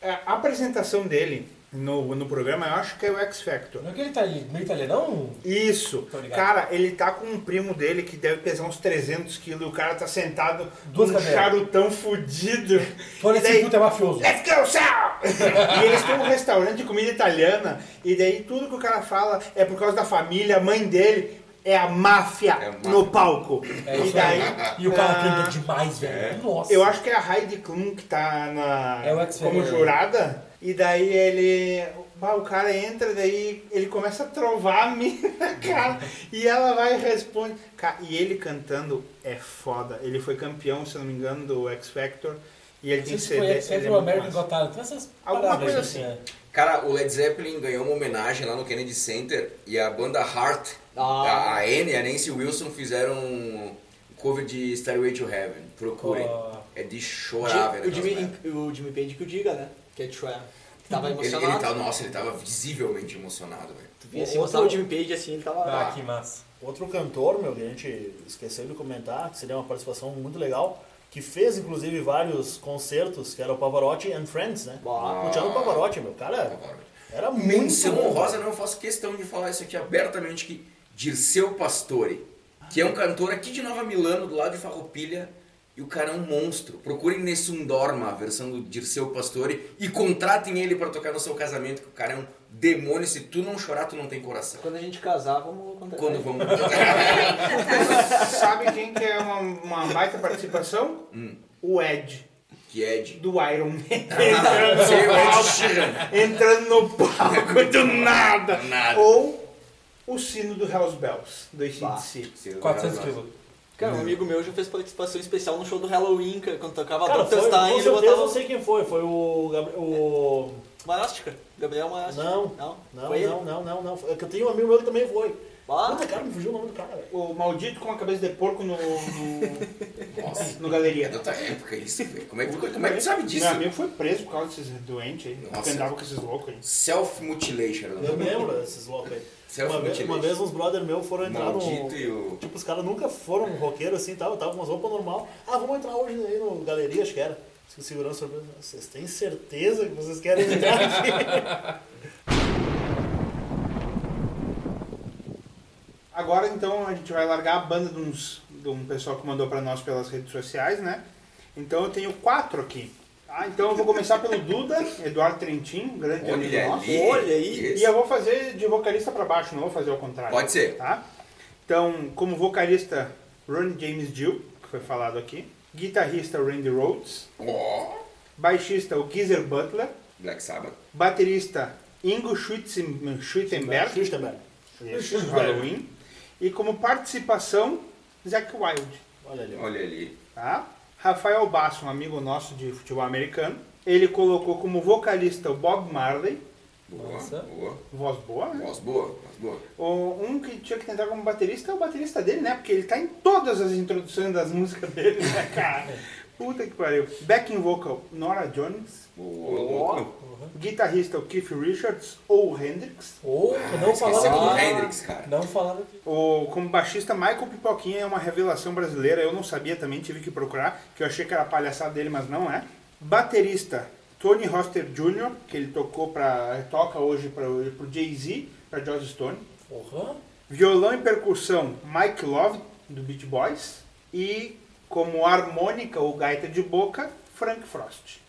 A apresentação dele no, no programa, eu acho que é o X Factor. Não é que ele tá ali, meio italianão? Isso. Cara, ele tá com um primo dele que deve pesar uns 300 quilos e o cara tá sentado Duas com um cadeiras. charutão fudido. Olha E esse daí, puto é mafioso. Let's go, Sal! e eles têm um restaurante de comida italiana e daí tudo que o cara fala é por causa da família, a mãe dele é a máfia É no palco. É e daí... aí. E o cara ah, canta demais, velho. Nossa. Eu acho que é a Heidi Klum que tá na, É o X como jurada. E daí ele. bah, o cara entra, daí ele começa a trovar a mina, cara. e ela vai e responde. E ele cantando é foda. Ele foi campeão, se não me engano, do X Factor. E ele tem CD. foi X ele é Factor American. Got Talent. Essas Alguma paradas coisa assim, é. Cara, o Led Zeppelin ganhou uma homenagem lá no Kennedy Center e a banda Heart, Ah. a, Anne e a Nancy Wilson fizeram um cover de Stairway to Heaven. Procurem. Ó. É de chorar, velho. o, Jimmy, o Jimmy Page que o diga, né? Que é tava Ele, emocionado. ele tava, nossa, ele tava visivelmente emocionado, velho. Tu via assim, Outro- mostrar o Jimmy Page assim, ele tava... Ah, que massa. Outro cantor, meu, que a gente esqueceu de comentar, que seria uma participação muito legal, que fez inclusive vários concertos, que era o Pavarotti and Friends, né? Bah. O Luciano Pavarotti, meu, cara, era muito Menção bom. honrosa, não, eu faço questão de falar isso aqui abertamente, que Dirceu Pastore, que é um cantor aqui de Nova Milano, do lado de Farroupilha, e o cara é um monstro. Procurem Nessun Dorma, a versão do Dirceu Pastore, e contratem ele pra tocar no seu casamento, que o cara é um demônio. Se tu não chorar, tu não tem coração. Quando a gente casar, vamos contratar Quando vamos... Sabe quem que é uma, uma baita participação? Hum. O Ed, que de... do Iron Man. Ah, Sim, o Ed Sheeran. Entrando no palco do nada. Nada. Ou o sino do Hells Bells, do ACDC. 400 quilos. Cara, um amigo meu já fez participação especial no show do Halloween, cara, quando tocava Cara, Dr. foi, Stein, com ele certeza botava... eu sei quem foi, foi o... O... Marástica, Gabriel Marástica. Não, Não? não, Foi ele? não, não, não, não, é que eu tenho um amigo meu que também foi. Ah. Puta, cara, me fugiu o nome do cara. O maldito com a cabeça de porco no, no, Nossa, no é galeria. da outra época isso, velho. Como é que, como é que tu sabe disso? Meu amigo foi preso por causa desses doentes aí. Nossa. Que andava com esses loucos aí. Self-mutilation. o Eu lembro desses loucos aí. Uma vez, uma vez uns brother meus foram entrar no... Maldito e o... Tipo, os caras nunca foram roqueiros assim, tava, tava com umas roupas normal. Ah, vamos entrar hoje aí no galeria, acho que era. Que o segurança vocês têm certeza que vocês querem entrar aqui? Agora então a gente vai largar a banda de, uns, de um pessoal que mandou pra nós pelas redes sociais, né? Então eu tenho quatro aqui. Ah, então eu vou começar pelo Duda, Eduardo Trentin, um grande amigo Olha nosso. ali. Olha aí. E eu vou fazer de vocalista pra baixo, não vou fazer ao contrário. Pode ser. Tá? Então, como vocalista, Ronnie James Dio, que foi falado aqui. Guitarrista, Randy Rhodes. Ó, Baixista, o Geezer Butler. Black Sabbath. Baterista, Ingo Schützen- Schüttenberg. Christenberg. Isso, Halloween. E como participação, Zack Wild. Olha ali. Olha ali. Tá? Rafael Basso, um amigo nosso de futebol americano, ele colocou como vocalista o Bob Marley, Boa, Nossa. boa. voz boa, né? Voz boa, voz boa. O- Um que tinha que tentar como baterista é o baterista dele, né? Porque ele tá em todas as introduções das músicas dele, né, cara? Puta que pariu. Backing vocal, Nora Jones. Ô, louco. Guitarrista, o Keith Richards ou Hendrix. Ou Ah, não esqueci falava do. Hendrix, cara. Não falava aqui. O, como baixista, Michael Pipoquinha é uma revelação brasileira. Eu não sabia também, tive que procurar, que eu achei que era palhaçada dele, mas não é. Baterista, Tony Hoster Jr., que ele tocou pra, toca hoje para o Jay-Z, para George Stone. Porra. Violão e percussão, Mike Love, do Beach Boys. E como harmônica ou gaita de boca, Frank Frost.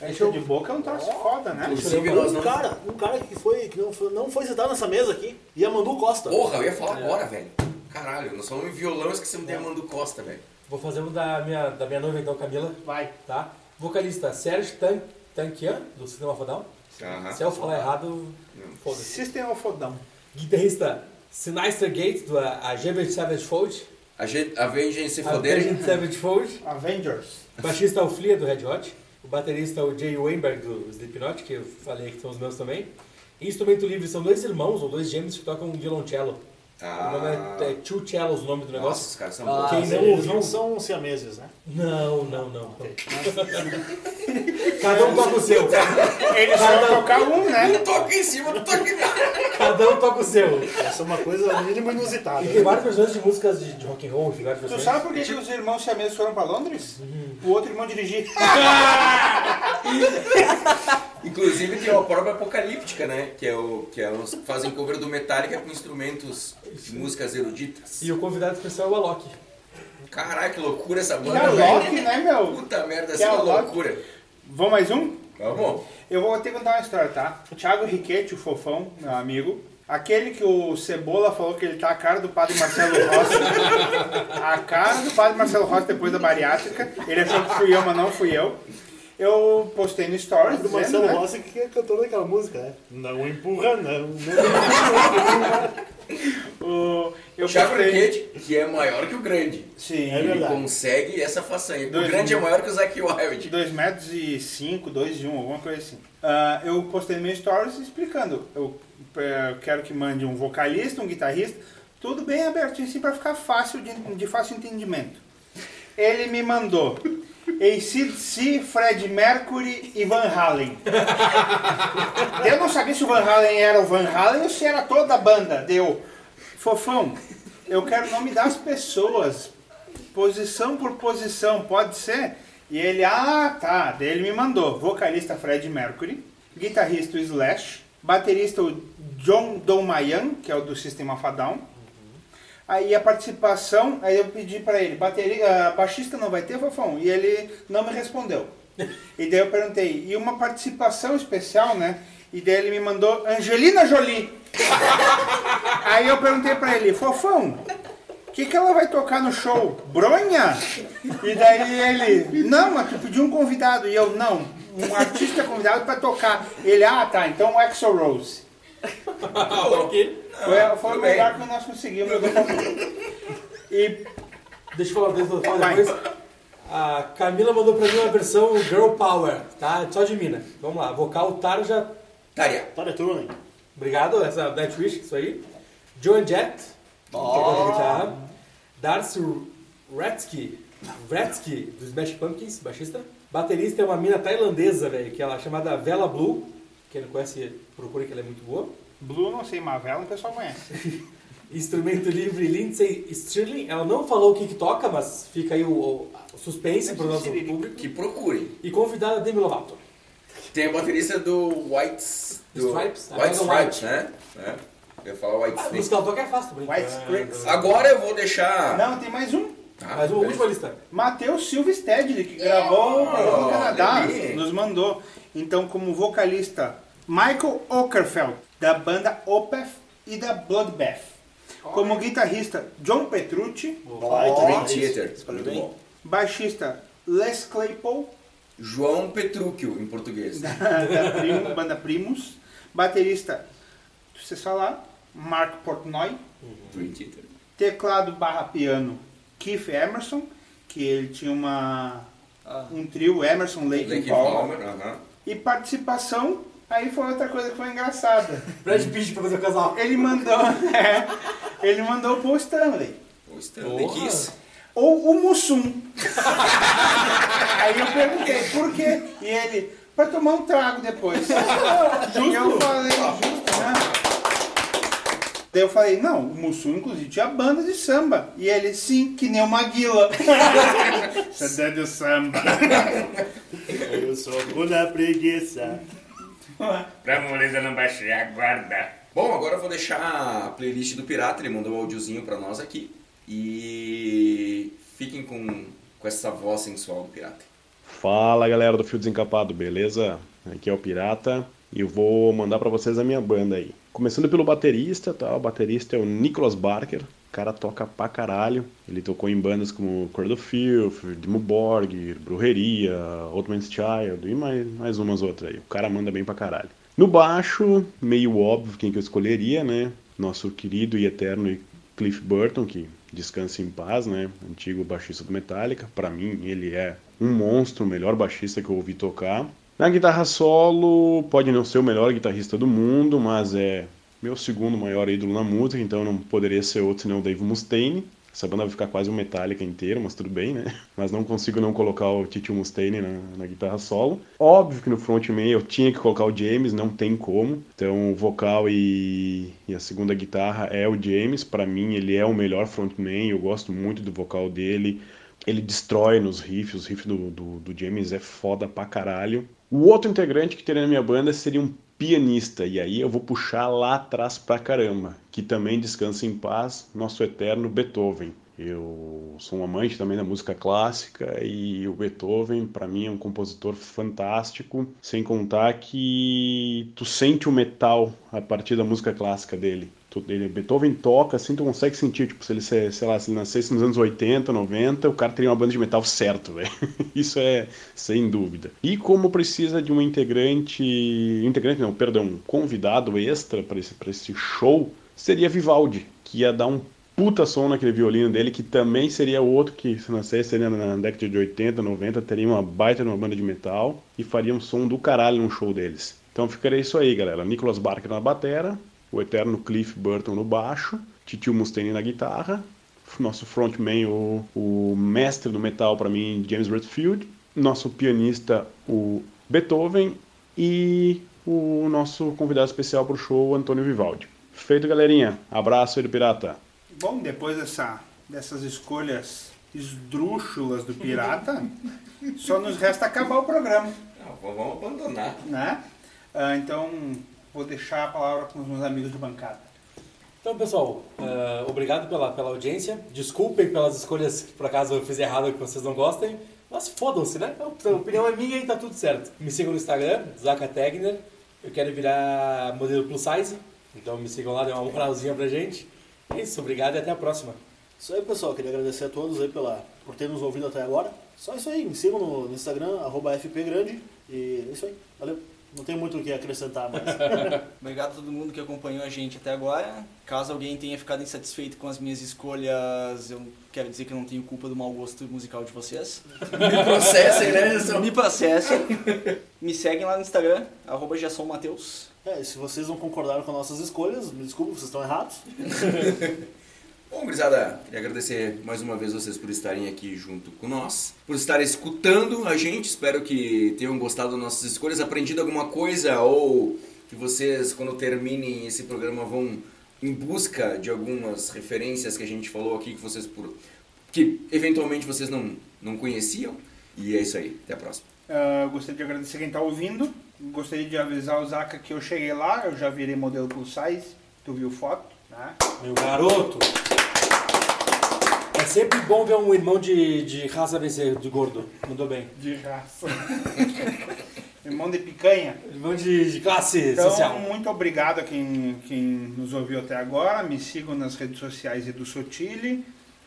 Gaita de boca é um troço foda, né? Inclusive, nós Um não. cara, um cara que, foi, que não, foi, não foi citado nessa mesa aqui, Yamandu Costa. Porra, eu ia falar agora, velho. Caralho, nós falamos em violão e esquecemos de Amando Costa, velho. Vou fazer um da minha, da minha noiva então, Camila. Vai. Tá? Vocalista Sérgio Tan Tanquian, do Cinema Fodão. Aham. Se eu falar errado, foda-se. System of Fodão. Guitarrista Sinister Gate, do Avenged Sevenfold. A gente, a. Avenged Sevenfold. Avengers. Baixista o Flea, do Red Hot. O baterista o Jay Weinberg, do Slipknot, que eu falei que são os meus também. Instrumento livre são dois irmãos, ou dois gêmeos, que tocam violoncelo. O nome Ah, é, é Two Cellos, o nome do nossa, negócio. os caras são Ah. Quem não eles ouviu? não são siameses, né? Não, não, não. Cada um toca o seu. Ele só vai tocar um, né? Um toca em cima, tu toca embaixo. Cada um toca o seu. Essa é uma coisa no mínimo inusitada. E tem várias versões de músicas de, de rock and roll, tem várias Tu versões. sabe por que, que os irmãos siameses foram pra Londres? O outro irmão dirigir. Inclusive tem a própria Apocalíptica, né? Que é o que é fazem cover do Metallica com instrumentos de músicas eruditas. E o convidado especial é o Alok. Caralho, que loucura essa Que banda, é velho. Loki, né, meu? Puta merda, Que essa é é uma loucura. Vamos mais um? Vamos? Eu vou que contar uma história, tá? O Thiago Riquetti, o fofão, meu amigo. Aquele que o Cebola falou que ele tá a cara do padre Marcelo Rossi. a cara do padre Marcelo Rossi depois da bariátrica. Ele achou que fui eu, mas não fui eu. Eu postei no Stories. Do Marcelo né? Rossi que é cantor daquela música, né? Não empurra, não. não. O, eu O Thiago Riquetti, que é maior que o grande. Sim. É Ele verdade. consegue essa façanha. O Dois grande é mil. maior que o Zac Wild. 2 metros e 5, 2 e 1, alguma coisa assim. Ah, eu postei no meu stories explicando. Eu eh, quero que mande um vocalista, um guitarrista, tudo bem abertinho assim para ficar fácil de, de fácil entendimento. Ele me mandou ACDC, Fred Mercury e Van Halen. Eu não sabia se o Van Halen era o Van Halen ou se era toda a banda. Deu, fofão, eu quero o nome das pessoas, posição por posição, pode ser? E ele, ah, tá. Ele me mandou vocalista Fred Mercury, guitarrista o Slash, baterista o John Domayan, que é o do System of a Down. Aí a participação, aí eu pedi pra ele, bateria, ah, baixista não vai ter, Fofão? E ele não me respondeu. E daí eu perguntei, e uma participação especial, né? E daí ele me mandou Angelina Jolie. Aí eu perguntei pra ele, Fofão, o que, que ela vai tocar no show? Bronha? E daí ele, não, mas tu pediu um convidado. E eu, não, um artista convidado pra tocar. Ele, ah, tá, então o Exo Rose. Ok. Foi, foi o melhor que nós conseguimos. E Deixa eu falar desde o Vai. depois. A Camila mandou pra mim uma versão Girl Power, tá? Só de mina. Vamos lá. Vocal Tarja. Tária. Tária Turunen. Obrigado, essa Nightwish, isso aí. Joan Jett. guitarra. Darcy Ratsky. Ratsky, do Smash Pumpkins, baixista. Baterista é uma mina tailandesa, velho, que ela é chamada Vela Blue. Quem não conhece, procure que ela é muito boa. Blue, não sei, Mavela, o pessoal conhece. Instrumento livre Lindsay Stirling. Ela não falou o que, que toca, mas fica aí o, o- o suspense pro nosso Siririca. público. Que procure. E convidada Demi Lovato. Tem a baterista do Whites. Do Stripes? White Ah, Stripes, White. né? É. Eu ia falar White A Snake. música toca é fácil. White Stripes. Agora eu vou deixar. Não, tem mais um. Tá, Mas o beleza. último lista. Matheus Silva Stedley, que gravou o programa no Canadá, olha ali. nos mandou. Então, como vocalista, Michael Okerfeld, da banda Opeth e da Bloodbath. Como guitarrista, John Petrucci. Hein? Theater. Bem. bom. Baixista, Les Claypool, João Petrúquio, em português. da Prim- banda Primus. Baterista, se falar, Mark Portnoy. Dream Theater. Teclado barra piano, Keith Emerson, que ele tinha uma, Ah. um trio Emerson, Lake, Lake e Palmer. Palmer, aham. E participação, aí foi outra coisa que foi engraçada. Brad Pitt pra fazer o casal. Ele mandou, é, ele mandou o Paul Stanley. O Stanley Porra. Kiss. Ou o Mussum. Aí eu perguntei, por quê? E ele, pra tomar um trago depois. E eu falei, né? Daí eu falei, não, o Mussum inclusive tinha banda de samba. E ele, sim, que nem o Maguila. Você é do samba. Eu sou na preguiça. pra moleza não baixar a guarda. Bom, agora eu vou deixar a playlist do Pirata, ele mandou um áudiozinho pra nós aqui. E fiquem com, com essa voz sensual do Pirata. Fala galera do Fio Desencapado, beleza? Aqui é o Pirata e eu vou mandar pra vocês a minha banda aí. Começando pelo baterista, tá? O baterista é o Nicholas Barker. O cara toca pra caralho. Ele tocou em bandas como Cradle of Filth, Dimmu Borgir, Brujeria, Old Man's Child e mais, mais umas outras aí. O cara manda bem pra caralho. No baixo, meio óbvio quem que eu escolheria, né? Nosso querido e eterno Cliff Burton, que descansa em paz, né? Antigo baixista do Metallica. Pra mim, ele é um monstro, o melhor baixista que eu ouvi tocar. Na guitarra solo, pode não ser o melhor guitarrista do mundo, mas é meu segundo maior ídolo na música, então não poderia ser outro senão o Dave Mustaine. Essa banda vai ficar quase um Metallica inteiro, mas tudo bem, né? Mas não consigo não colocar o Tito Mustaine na, na guitarra solo. Óbvio que no frontman eu tinha que colocar o James, não tem como. Então o vocal e, e a segunda guitarra é o James. Para mim ele é o melhor frontman, eu gosto muito do vocal dele. Ele destrói nos riffs, os riffs do, do, do James é foda pra caralho. O outro integrante que teria na minha banda seria um pianista, e aí eu vou puxar lá atrás pra caramba, que também descansa em paz, nosso eterno Beethoven. Eu sou um amante também da música clássica e o Beethoven, para mim, é um compositor fantástico, sem contar que tu sente o metal a partir da música clássica dele. Ele, Beethoven toca, assim, tu consegue sentir, tipo, se ele, se- sei lá, se ele nascesse nos anos 80, 90, o cara teria uma banda de metal certo, velho. Isso é sem dúvida. E como precisa de um integrante, integrante não, perdão, um convidado extra para esse, pra esse show, seria Vivaldi, que ia dar um puta som naquele violino dele, que também seria outro que, se nascesse ali na década de 80, 90, teria uma baita de uma banda de metal e faria um som do caralho num show deles. Então ficaria isso aí, galera. Nicholas Barker na batera, o eterno Cliff Burton no baixo, Titio Mustaine na guitarra, nosso frontman, o, o mestre do metal para mim, James Redfield, nosso pianista, o Beethoven e o nosso convidado especial para o show, Antônio Vivaldi. Feito, galerinha. Abraço aí do Pirata. Bom, depois dessa, dessas escolhas esdrúxulas do pirata, só nos resta acabar o programa, Não, vamos abandonar. né? Ah, então, vou deixar a palavra com os meus amigos de bancada. Então, pessoal, eh, obrigado pela, pela audiência. Desculpem pelas escolhas que por acaso eu fiz errado que vocês não gostem. Mas fodam-se, né? A opinião é minha e tá tudo certo. Me sigam no Instagram, Zaka Tegner. Eu quero virar modelo plus size. Então me sigam lá, dê uma moralzinha pra gente. É isso, obrigado e até a próxima. Isso aí, pessoal. Queria agradecer a todos aí pela, por ter nos ouvido até agora. Só isso aí. Me sigam no, no Instagram, arroba FPGrande. E é isso aí. Valeu. Não tem muito o que acrescentar mais. Obrigado a todo mundo que acompanhou a gente até agora. Caso alguém tenha ficado insatisfeito com as minhas escolhas, eu quero dizer que eu não tenho culpa do mau gosto musical de vocês. Me processem, né? Nilson? Me processem. Me seguem lá no Instagram, arroba é, e se vocês não concordaram com nossas escolhas, me desculpe, vocês estão errados. Bom, gurizada, queria agradecer mais uma vez vocês por estarem aqui junto com nós, por estarem escutando a gente. Espero que tenham gostado das nossas escolhas, aprendido alguma coisa ou que vocês, quando terminem esse programa, vão em busca de algumas referências que a gente falou aqui que vocês por que eventualmente vocês não não conheciam. E é isso aí. Até a próxima. Eu gostaria de agradecer quem está ouvindo. Gostaria de avisar o Zaka que eu cheguei lá, eu já virei modelo plus size. Tu viu foto, né? Meu garoto! É sempre bom ver um irmão de, de raça vencer, de gordo. Mandou bem. De raça. Irmão de picanha. Irmão de, de classe Então, social. muito obrigado a quem, quem nos ouviu até agora. Me sigam nas redes sociais Edu Sotile.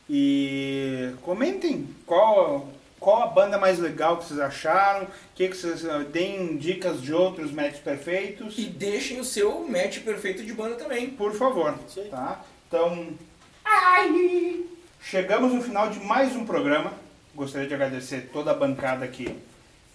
E comentem qual, qual a banda mais legal que vocês acharam. Que que vocês ah, deem dicas de outros matches perfeitos. E deixem o seu match perfeito de banda também. Por favor. Tá? Então. Ai! Chegamos no final de mais um programa. Gostaria de agradecer toda a bancada que,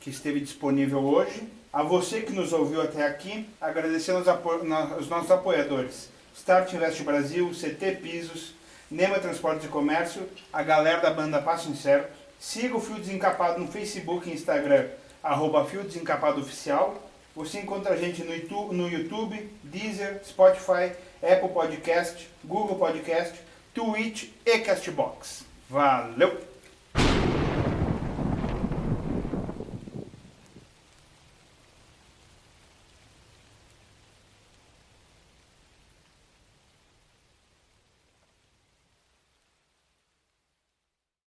que esteve disponível hoje. A você que nos ouviu até aqui, agradecendo os, nossos apoiadores. Start Invest Brasil, CT Pisos, Nema Transportes e Comércio, a galera da banda Passo Incerto. Siga o Fio Desencapado no Facebook e Instagram, arroba Fio Desencapado Oficial. Você encontra a gente no YouTube, Deezer, Spotify, Apple Podcast, Google Podcast, Twitch e Castbox. Valeu!